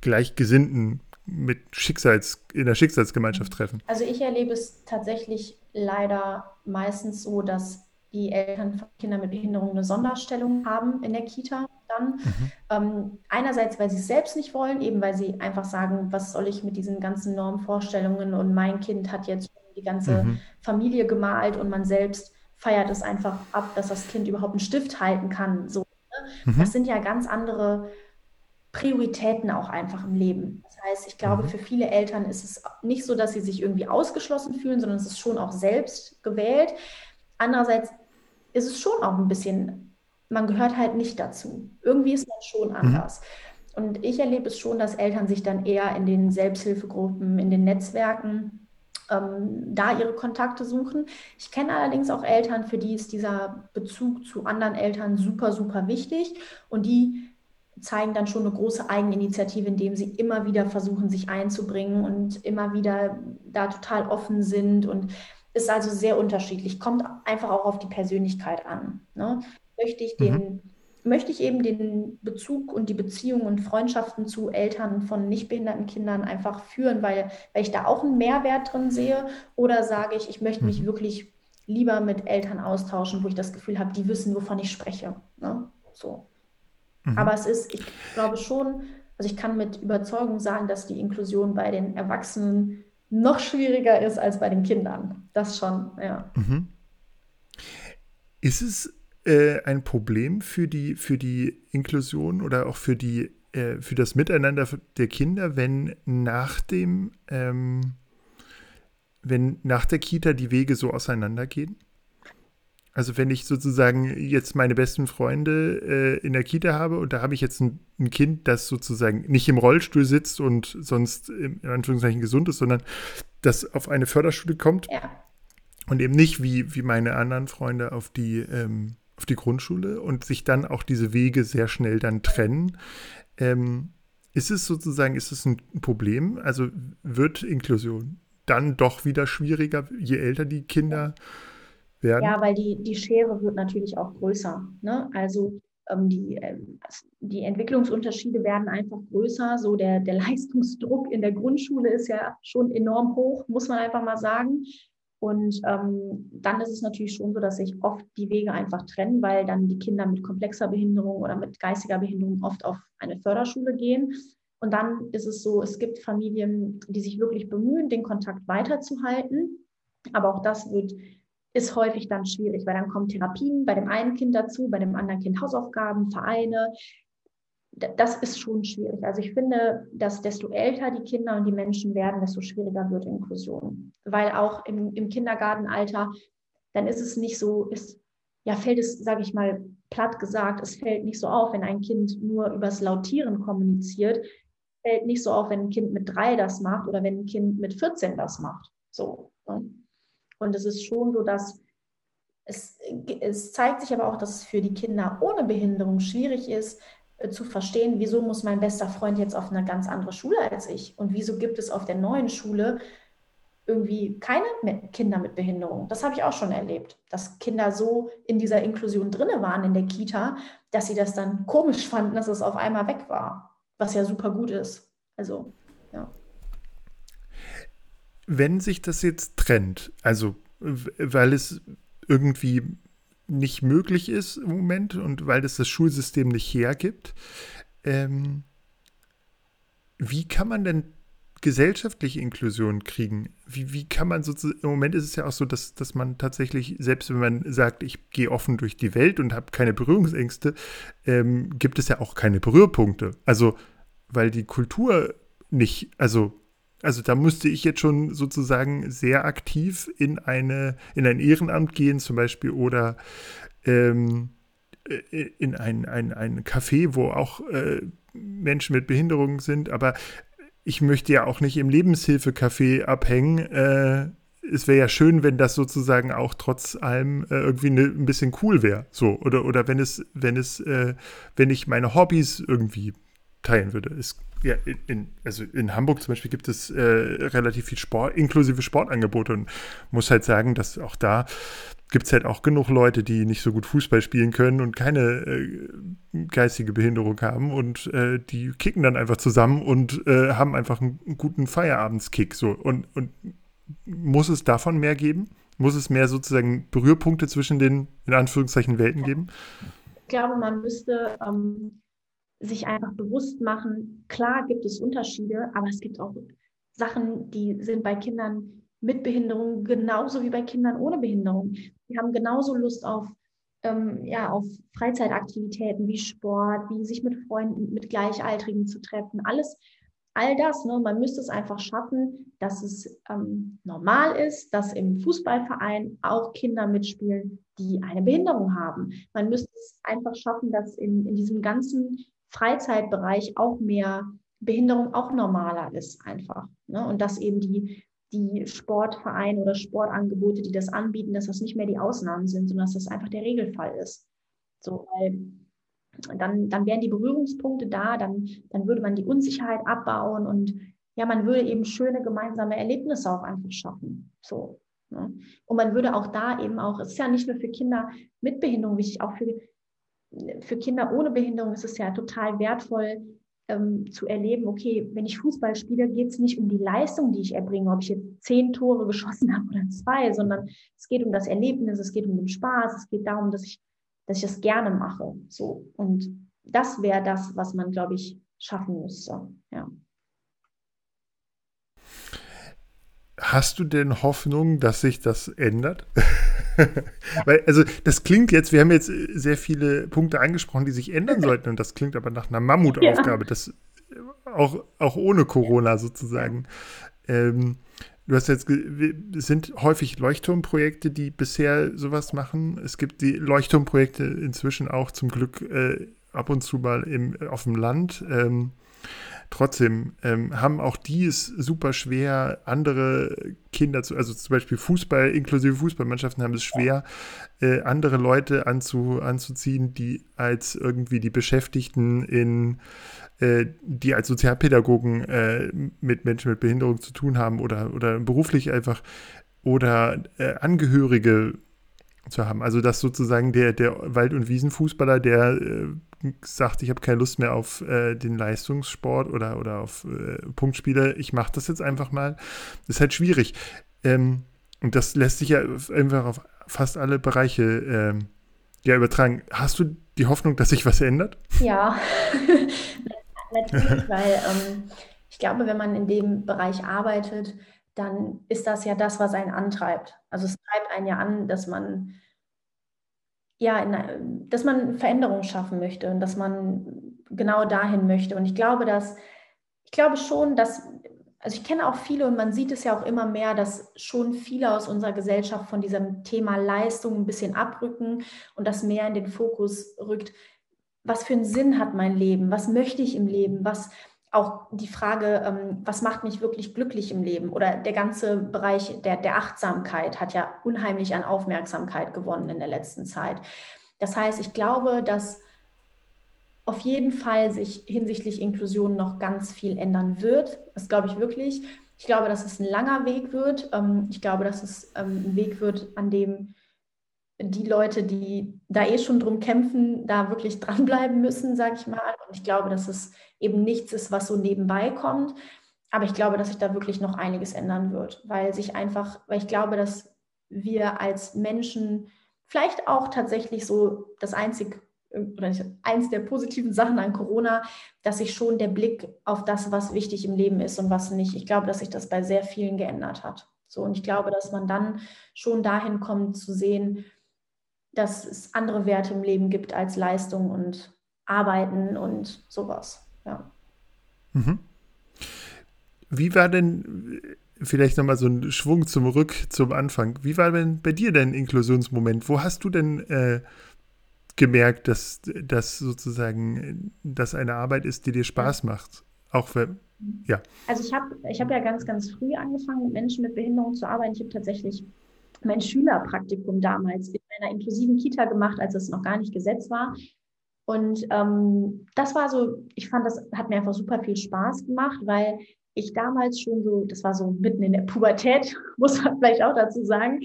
Gleichgesinnten mit Schicksals, in der Schicksalsgemeinschaft treffen? Also ich erlebe es tatsächlich leider meistens so, dass die Eltern von Kindern mit Behinderung eine Sonderstellung haben in der Kita dann. Mhm. Ähm, einerseits, weil sie es selbst nicht wollen, eben weil sie einfach sagen, was soll ich mit diesen ganzen Normvorstellungen und mein Kind hat jetzt die ganze mhm. Familie gemalt und man selbst feiert es einfach ab, dass das Kind überhaupt einen Stift halten kann. So, ne? mhm. Das sind ja ganz andere Prioritäten auch einfach im Leben. Das heißt, ich glaube, mhm. für viele Eltern ist es nicht so, dass sie sich irgendwie ausgeschlossen fühlen, sondern es ist schon auch selbst gewählt. Andererseits ist es schon auch ein bisschen, man gehört halt nicht dazu. Irgendwie ist man schon mhm. anders. Mhm. Und ich erlebe es schon, dass Eltern sich dann eher in den Selbsthilfegruppen, in den Netzwerken ähm, da ihre Kontakte suchen. Ich kenne allerdings auch Eltern, für die ist dieser Bezug zu anderen Eltern super, super wichtig und die zeigen dann schon eine große Eigeninitiative, indem sie immer wieder versuchen, sich einzubringen und immer wieder da total offen sind und ist also sehr unterschiedlich, kommt einfach auch auf die Persönlichkeit an. Ne? Möchte ich den mhm möchte ich eben den Bezug und die Beziehungen und Freundschaften zu Eltern von nicht behinderten Kindern einfach führen, weil, weil ich da auch einen Mehrwert drin sehe? Oder sage ich, ich möchte mich mhm. wirklich lieber mit Eltern austauschen, wo ich das Gefühl habe, die wissen, wovon ich spreche. Ne? So. Mhm. Aber es ist, ich glaube schon, also ich kann mit Überzeugung sagen, dass die Inklusion bei den Erwachsenen noch schwieriger ist als bei den Kindern. Das schon, ja. Mhm. Ist es äh, ein Problem für die, für die Inklusion oder auch für, die, äh, für das Miteinander der Kinder, wenn nach dem, ähm, wenn nach der Kita die Wege so auseinandergehen? Also wenn ich sozusagen jetzt meine besten Freunde äh, in der Kita habe und da habe ich jetzt ein, ein, Kind, das sozusagen nicht im Rollstuhl sitzt und sonst in Anführungszeichen gesund ist, sondern das auf eine Förderschule kommt ja. und eben nicht wie, wie meine anderen Freunde auf die ähm, auf die Grundschule und sich dann auch diese Wege sehr schnell dann trennen. Ähm, ist es sozusagen, ist es ein Problem? Also wird Inklusion dann doch wieder schwieriger, je älter die Kinder werden? Ja, weil die, die Schere wird natürlich auch größer. Ne? Also ähm, die, äh, die Entwicklungsunterschiede werden einfach größer. So der, der (laughs) Leistungsdruck in der Grundschule ist ja schon enorm hoch, muss man einfach mal sagen. Und ähm, dann ist es natürlich schon so, dass sich oft die Wege einfach trennen, weil dann die Kinder mit komplexer Behinderung oder mit geistiger Behinderung oft auf eine Förderschule gehen. Und dann ist es so, es gibt Familien, die sich wirklich bemühen, den Kontakt weiterzuhalten. Aber auch das wird, ist häufig dann schwierig, weil dann kommen Therapien bei dem einen Kind dazu, bei dem anderen Kind Hausaufgaben, Vereine das ist schon schwierig. Also ich finde, dass desto älter die Kinder und die Menschen werden, desto schwieriger wird Inklusion. Weil auch im, im Kindergartenalter, dann ist es nicht so, ist, ja, fällt es, sage ich mal, platt gesagt, es fällt nicht so auf, wenn ein Kind nur übers Lautieren kommuniziert, fällt nicht so auf, wenn ein Kind mit drei das macht oder wenn ein Kind mit 14 das macht. So. Ne? Und es ist schon so, dass es, es zeigt sich aber auch, dass es für die Kinder ohne Behinderung schwierig ist, zu verstehen, wieso muss mein bester Freund jetzt auf eine ganz andere Schule als ich und wieso gibt es auf der neuen Schule irgendwie keine Kinder mit Behinderung. Das habe ich auch schon erlebt, dass Kinder so in dieser Inklusion drinne waren in der Kita, dass sie das dann komisch fanden, dass es auf einmal weg war, was ja super gut ist. Also, ja. Wenn sich das jetzt trennt, also weil es irgendwie nicht möglich ist im Moment und weil das das Schulsystem nicht hergibt. Ähm, wie kann man denn gesellschaftliche Inklusion kriegen? Wie, wie kann man sozusagen, im Moment ist es ja auch so, dass, dass man tatsächlich, selbst wenn man sagt, ich gehe offen durch die Welt und habe keine Berührungsängste, ähm, gibt es ja auch keine Berührpunkte. Also, weil die Kultur nicht, also also da müsste ich jetzt schon sozusagen sehr aktiv in eine, in ein Ehrenamt gehen, zum Beispiel, oder ähm, äh, in ein, ein, ein Café, wo auch äh, Menschen mit Behinderungen sind, aber ich möchte ja auch nicht im Lebenshilfecafé abhängen. Äh, es wäre ja schön, wenn das sozusagen auch trotz allem äh, irgendwie ne, ein bisschen cool wäre. So, oder, oder wenn es, wenn es, äh, wenn ich meine Hobbys irgendwie teilen würde. Es ja, in, also in Hamburg zum Beispiel gibt es äh, relativ viel Sport, inklusive Sportangebote und muss halt sagen, dass auch da gibt es halt auch genug Leute, die nicht so gut Fußball spielen können und keine äh, geistige Behinderung haben und äh, die kicken dann einfach zusammen und äh, haben einfach einen, einen, guten Feierabendskick. So. Und, und muss es davon mehr geben? Muss es mehr sozusagen Berührpunkte zwischen den, in Anführungszeichen, Welten geben? Ich glaube, man müsste ähm sich einfach bewusst machen, klar gibt es Unterschiede, aber es gibt auch Sachen, die sind bei Kindern mit Behinderung genauso wie bei Kindern ohne Behinderung. Die haben genauso Lust auf, ähm, ja, auf Freizeitaktivitäten wie Sport, wie sich mit Freunden, mit Gleichaltrigen zu treffen. Alles, all das. Ne? Man müsste es einfach schaffen, dass es ähm, normal ist, dass im Fußballverein auch Kinder mitspielen, die eine Behinderung haben. Man müsste es einfach schaffen, dass in, in diesem ganzen Freizeitbereich auch mehr Behinderung auch normaler ist einfach. Ne? Und dass eben die, die Sportvereine oder Sportangebote, die das anbieten, dass das nicht mehr die Ausnahmen sind, sondern dass das einfach der Regelfall ist. So, weil dann, dann wären die Berührungspunkte da, dann, dann würde man die Unsicherheit abbauen und ja, man würde eben schöne gemeinsame Erlebnisse auch einfach schaffen. So. Ne? Und man würde auch da eben auch, es ist ja nicht nur für Kinder mit Behinderung wichtig, auch für, für Kinder ohne Behinderung ist es ja total wertvoll, ähm, zu erleben, okay, wenn ich Fußball spiele, geht es nicht um die Leistung, die ich erbringe, ob ich jetzt zehn Tore (laughs) geschossen habe oder zwei, sondern es geht um das Erlebnis, es geht um den Spaß, es geht darum, dass ich, dass ich das gerne mache. So. Und das wäre das, was man, glaube ich, schaffen müsste. Ja. Hast du denn Hoffnung, dass sich das ändert? (laughs) (laughs) Weil, also, das klingt jetzt, wir haben jetzt sehr viele Punkte angesprochen, die sich ändern sollten, und das klingt aber nach einer Mammutaufgabe, ja. das auch, auch ohne Corona sozusagen. Ähm, du hast jetzt, es sind häufig Leuchtturmprojekte, die bisher sowas machen. Es gibt die Leuchtturmprojekte inzwischen auch zum Glück äh, ab und zu mal im, auf dem Land. Ähm, Trotzdem ähm, haben auch die es super schwer, andere Kinder zu, also zum Beispiel Fußball, inklusive Fußballmannschaften haben es schwer, äh, andere Leute anzu, anzuziehen, die als irgendwie die Beschäftigten in äh, die als Sozialpädagogen äh, mit Menschen mit Behinderung zu tun haben oder, oder beruflich einfach oder äh, Angehörige zu haben. Also dass sozusagen der, der Wald- und Wiesenfußballer, der äh, sagt, ich habe keine Lust mehr auf äh, den Leistungssport oder, oder auf äh, Punktspiele, ich mache das jetzt einfach mal, ist halt schwierig. Ähm, und das lässt sich ja einfach auf fast alle Bereiche ähm, ja, übertragen. Hast du die Hoffnung, dass sich was ändert? Ja, (laughs) natürlich, weil ähm, ich glaube, wenn man in dem Bereich arbeitet, dann ist das ja das, was einen antreibt. Also es treibt einen ja an, dass man ja, in, dass man Veränderungen schaffen möchte und dass man genau dahin möchte. Und ich glaube, dass ich glaube schon, dass also ich kenne auch viele und man sieht es ja auch immer mehr, dass schon viele aus unserer Gesellschaft von diesem Thema Leistung ein bisschen abrücken und das mehr in den Fokus rückt. Was für einen Sinn hat mein Leben? Was möchte ich im Leben? Was, auch die Frage, ähm, was macht mich wirklich glücklich im Leben? Oder der ganze Bereich der, der Achtsamkeit hat ja unheimlich an Aufmerksamkeit gewonnen in der letzten Zeit. Das heißt, ich glaube, dass auf jeden Fall sich hinsichtlich Inklusion noch ganz viel ändern wird. Das glaube ich wirklich. Ich glaube, dass es ein langer Weg wird. Ähm, ich glaube, dass es ähm, ein Weg wird, an dem die Leute, die da eh schon drum kämpfen, da wirklich (laughs) dranbleiben müssen, sage ich mal. Und ich glaube, dass es eben nichts ist, was so nebenbei kommt. Aber ich glaube, dass sich da wirklich noch einiges ändern wird, weil sich einfach, weil ich glaube, dass wir als Menschen vielleicht auch tatsächlich so das einzig oder eins der positiven (laughs) Sachen an Corona, dass sich schon der Blick auf das, was wichtig im Leben ist und was nicht. Ich glaube, dass sich das bei sehr vielen geändert hat. So und ich glaube, dass man dann schon dahin kommt zu sehen, dass es andere Werte im Leben gibt als Leistung und Arbeiten und sowas. Ja. Mhm. Wie war denn, vielleicht nochmal so ein Schwung zum Rück zum Anfang, wie war denn bei dir dein Inklusionsmoment? Wo hast du denn äh, gemerkt, dass das sozusagen das eine Arbeit ist, die dir Spaß macht? Auch für, ja. Also ich habe ich hab ja ganz, ganz früh angefangen, mit Menschen mit Behinderung zu arbeiten. Ich habe tatsächlich mein Schülerpraktikum damals in einer inklusiven Kita gemacht, als es noch gar nicht Gesetz war. Und ähm, das war so, ich fand, das hat mir einfach super viel Spaß gemacht, weil ich damals schon so, das war so mitten in der Pubertät, (laughs) muss man vielleicht auch dazu sagen.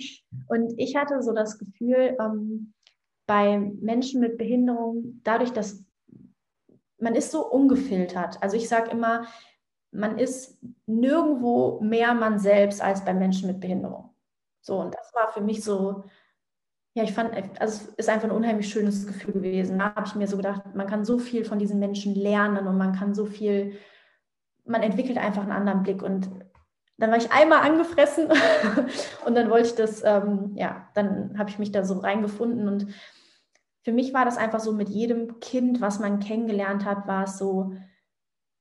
Und ich hatte so das Gefühl, ähm, bei Menschen mit Behinderung, dadurch, dass man ist so ungefiltert. Also ich sage immer, man ist nirgendwo mehr man selbst als bei Menschen mit Behinderung. So, und das war für mich so, ja, ich fand, also es ist einfach ein unheimlich schönes Gefühl gewesen. Da habe ich mir so gedacht, man kann so viel von diesen Menschen lernen und man kann so viel, man entwickelt einfach einen anderen Blick. Und dann war ich einmal angefressen (laughs) und dann wollte ich das, ähm, ja, dann habe ich mich da so reingefunden und für mich war das einfach so mit jedem Kind, was man kennengelernt hat, war es so,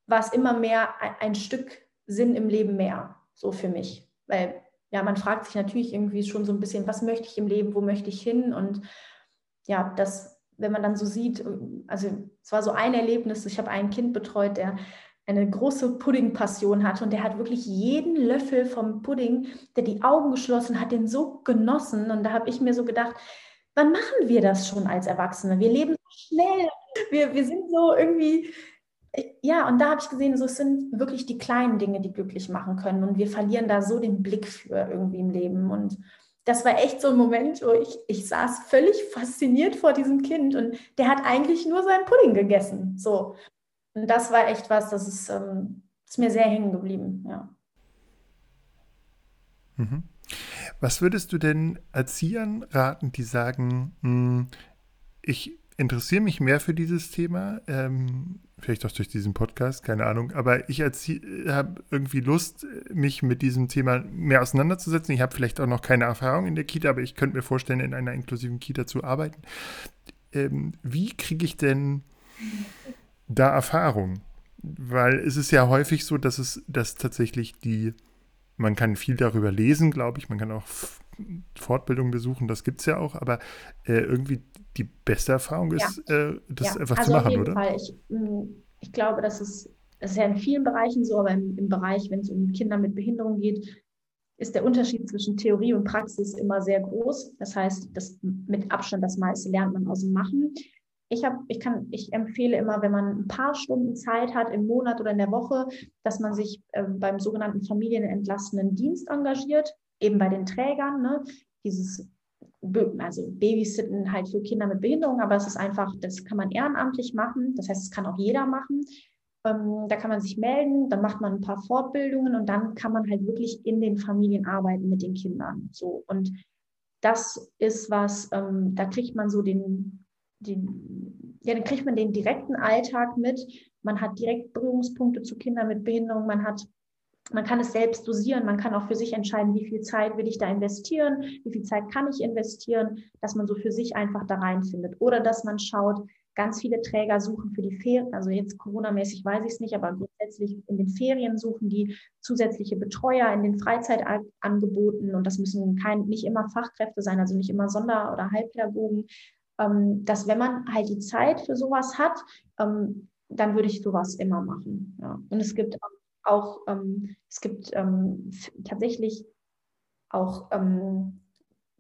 war es immer mehr ein, ein Stück Sinn im Leben mehr, so für mich. Weil ja, man fragt sich natürlich irgendwie schon so ein bisschen, was möchte ich im Leben, wo möchte ich hin? Und ja, das wenn man dann so sieht, also es war so ein Erlebnis, ich habe ein Kind betreut, der eine große Puddingpassion hatte und der hat wirklich jeden Löffel vom Pudding, der die Augen geschlossen hat, den so genossen und da habe ich mir so gedacht, wann machen wir das schon als Erwachsene? Wir leben so schnell, wir, wir sind so irgendwie, ja, und da habe ich gesehen, so, es sind wirklich die kleinen Dinge, die glücklich machen können und wir verlieren da so den Blick für irgendwie im Leben und das war echt so ein Moment, wo ich, ich saß völlig fasziniert vor diesem Kind und der hat eigentlich nur seinen Pudding gegessen. So. Und das war echt was, das ist, ähm, ist mir sehr hängen geblieben, ja. Mhm. Was würdest du denn Erziehern raten, die sagen, hm, ich interessiere mich mehr für dieses Thema, ähm, vielleicht auch durch diesen Podcast, keine Ahnung, aber ich habe irgendwie Lust, mich mit diesem Thema mehr auseinanderzusetzen. Ich habe vielleicht auch noch keine Erfahrung in der Kita, aber ich könnte mir vorstellen, in einer inklusiven Kita zu arbeiten. Ähm, wie kriege ich denn da Erfahrung? Weil es ist ja häufig so, dass es, dass tatsächlich die, man kann viel darüber lesen, glaube ich, man kann auch Fortbildungen besuchen, das gibt es ja auch, aber äh, irgendwie die beste Erfahrung ist, ja. äh, das ja. einfach also zu machen, auf jeden oder? Fall. Ich, mm, ich glaube, das ist, das ist ja in vielen Bereichen so, aber im, im Bereich, wenn es um Kinder mit Behinderung geht, ist der Unterschied zwischen Theorie und Praxis immer sehr groß. Das heißt, das mit Abstand das meiste lernt man aus dem Machen ich habe, ich kann, ich empfehle immer, wenn man ein paar Stunden Zeit hat im Monat oder in der Woche, dass man sich äh, beim sogenannten familienentlastenden Dienst engagiert, eben bei den Trägern, ne? dieses also Babysitten halt für Kinder mit Behinderung, aber es ist einfach, das kann man ehrenamtlich machen. Das heißt, es kann auch jeder machen. Ähm, da kann man sich melden, dann macht man ein paar Fortbildungen und dann kann man halt wirklich in den Familien arbeiten mit den Kindern. So und das ist was, ähm, da kriegt man so den den, ja, dann kriegt man den direkten Alltag mit. Man hat direkt Berührungspunkte zu Kindern mit Behinderung. Man hat, man kann es selbst dosieren. Man kann auch für sich entscheiden, wie viel Zeit will ich da investieren, wie viel Zeit kann ich investieren, dass man so für sich einfach da reinfindet. Oder dass man schaut, ganz viele Träger suchen für die Ferien, also jetzt Corona-mäßig weiß ich es nicht, aber grundsätzlich in den Ferien suchen die zusätzliche Betreuer in den Freizeitangeboten und das müssen kein, nicht immer Fachkräfte sein, also nicht immer Sonder- oder Heilpädagogen, ähm, dass wenn man halt die Zeit für sowas hat, ähm, dann würde ich sowas immer machen. Ja. Und es gibt auch, ähm, es gibt ähm, tatsächlich auch ähm,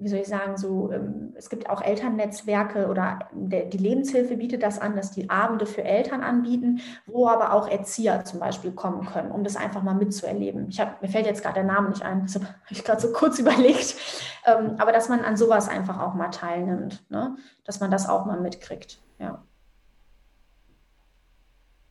wie soll ich sagen, so, ähm, es gibt auch Elternnetzwerke oder der, die Lebenshilfe bietet das an, dass die Abende für Eltern anbieten, wo aber auch Erzieher zum Beispiel kommen können, um das einfach mal mitzuerleben. Ich hab, mir fällt jetzt gerade der Name nicht ein, deshalb (laughs) habe ich gerade so kurz (laughs) überlegt. Ähm, aber dass man an sowas einfach auch mal teilnimmt, ne? dass man das auch mal mitkriegt. Ja.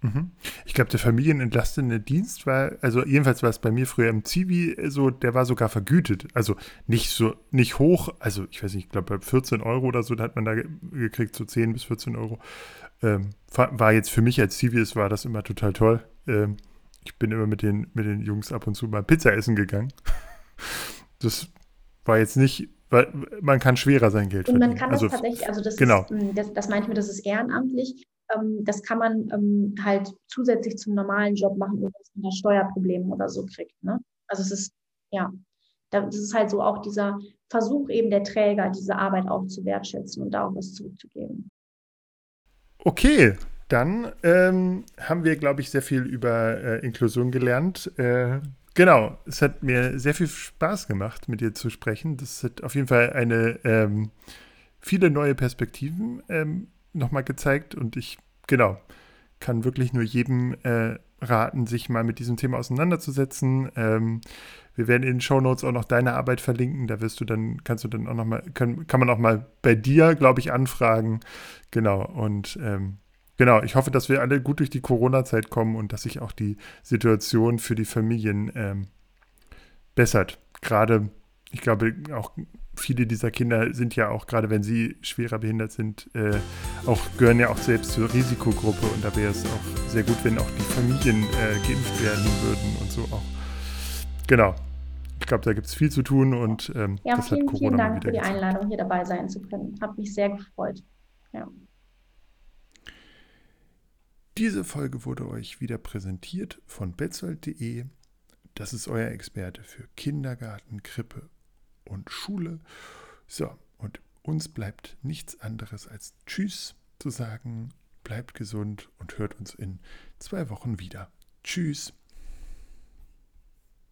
Mhm. Ich glaube, der familienentlastende Dienst war, also jedenfalls war es bei mir früher im Zivi so, der war sogar vergütet. Also nicht so, nicht hoch, also ich weiß nicht, ich glaube bei 14 Euro oder so, da hat man da gekriegt, so 10 bis 14 Euro. Ähm, war jetzt für mich als Zivi, war das immer total toll. Ähm, ich bin immer mit den, mit den Jungs ab und zu mal Pizza essen gegangen. (laughs) Das war jetzt nicht, weil man kann schwerer sein Geld verdienen. Und man kann das also, tatsächlich, also das, genau. ist, das, das meine ich mir, das ist ehrenamtlich das kann man ähm, halt zusätzlich zum normalen Job machen, ohne dass man da Steuerprobleme oder so kriegt. Ne? Also es ist, ja, das ist halt so auch dieser Versuch eben der Träger, diese Arbeit auch zu wertschätzen und da auch was zurückzugeben. Okay, dann ähm, haben wir, glaube ich, sehr viel über äh, Inklusion gelernt. Äh, genau, es hat mir sehr viel Spaß gemacht, mit dir zu sprechen. Das hat auf jeden Fall eine ähm, viele neue Perspektiven ähm, nochmal gezeigt und ich, genau, kann wirklich nur jedem äh, raten, sich mal mit diesem Thema auseinanderzusetzen. Ähm, wir werden in den Show Notes auch noch deine Arbeit verlinken. Da wirst du dann, kannst du dann auch nochmal, kann, kann man auch mal bei dir, glaube ich, anfragen. Genau. Und ähm, genau, ich hoffe, dass wir alle gut durch die Corona-Zeit kommen und dass sich auch die Situation für die Familien ähm, bessert. Gerade, ich glaube, auch viele dieser Kinder sind ja auch, gerade wenn sie schwerer behindert sind, äh, auch, gehören ja auch selbst zur Risikogruppe und da wäre es auch sehr gut, wenn auch die Familien äh, geimpft werden würden und so auch. Genau. Ich glaube, da gibt es viel zu tun und ähm, ja, das vielen, hat Corona vielen Dank für die gezeigt. Einladung, hier dabei sein zu können. Hat mich sehr gefreut. Ja. Diese Folge wurde euch wieder präsentiert von betzold.de. Das ist euer Experte für Kindergarten, Krippe und Schule. So, und uns bleibt nichts anderes als Tschüss zu sagen, bleibt gesund und hört uns in zwei Wochen wieder. Tschüss.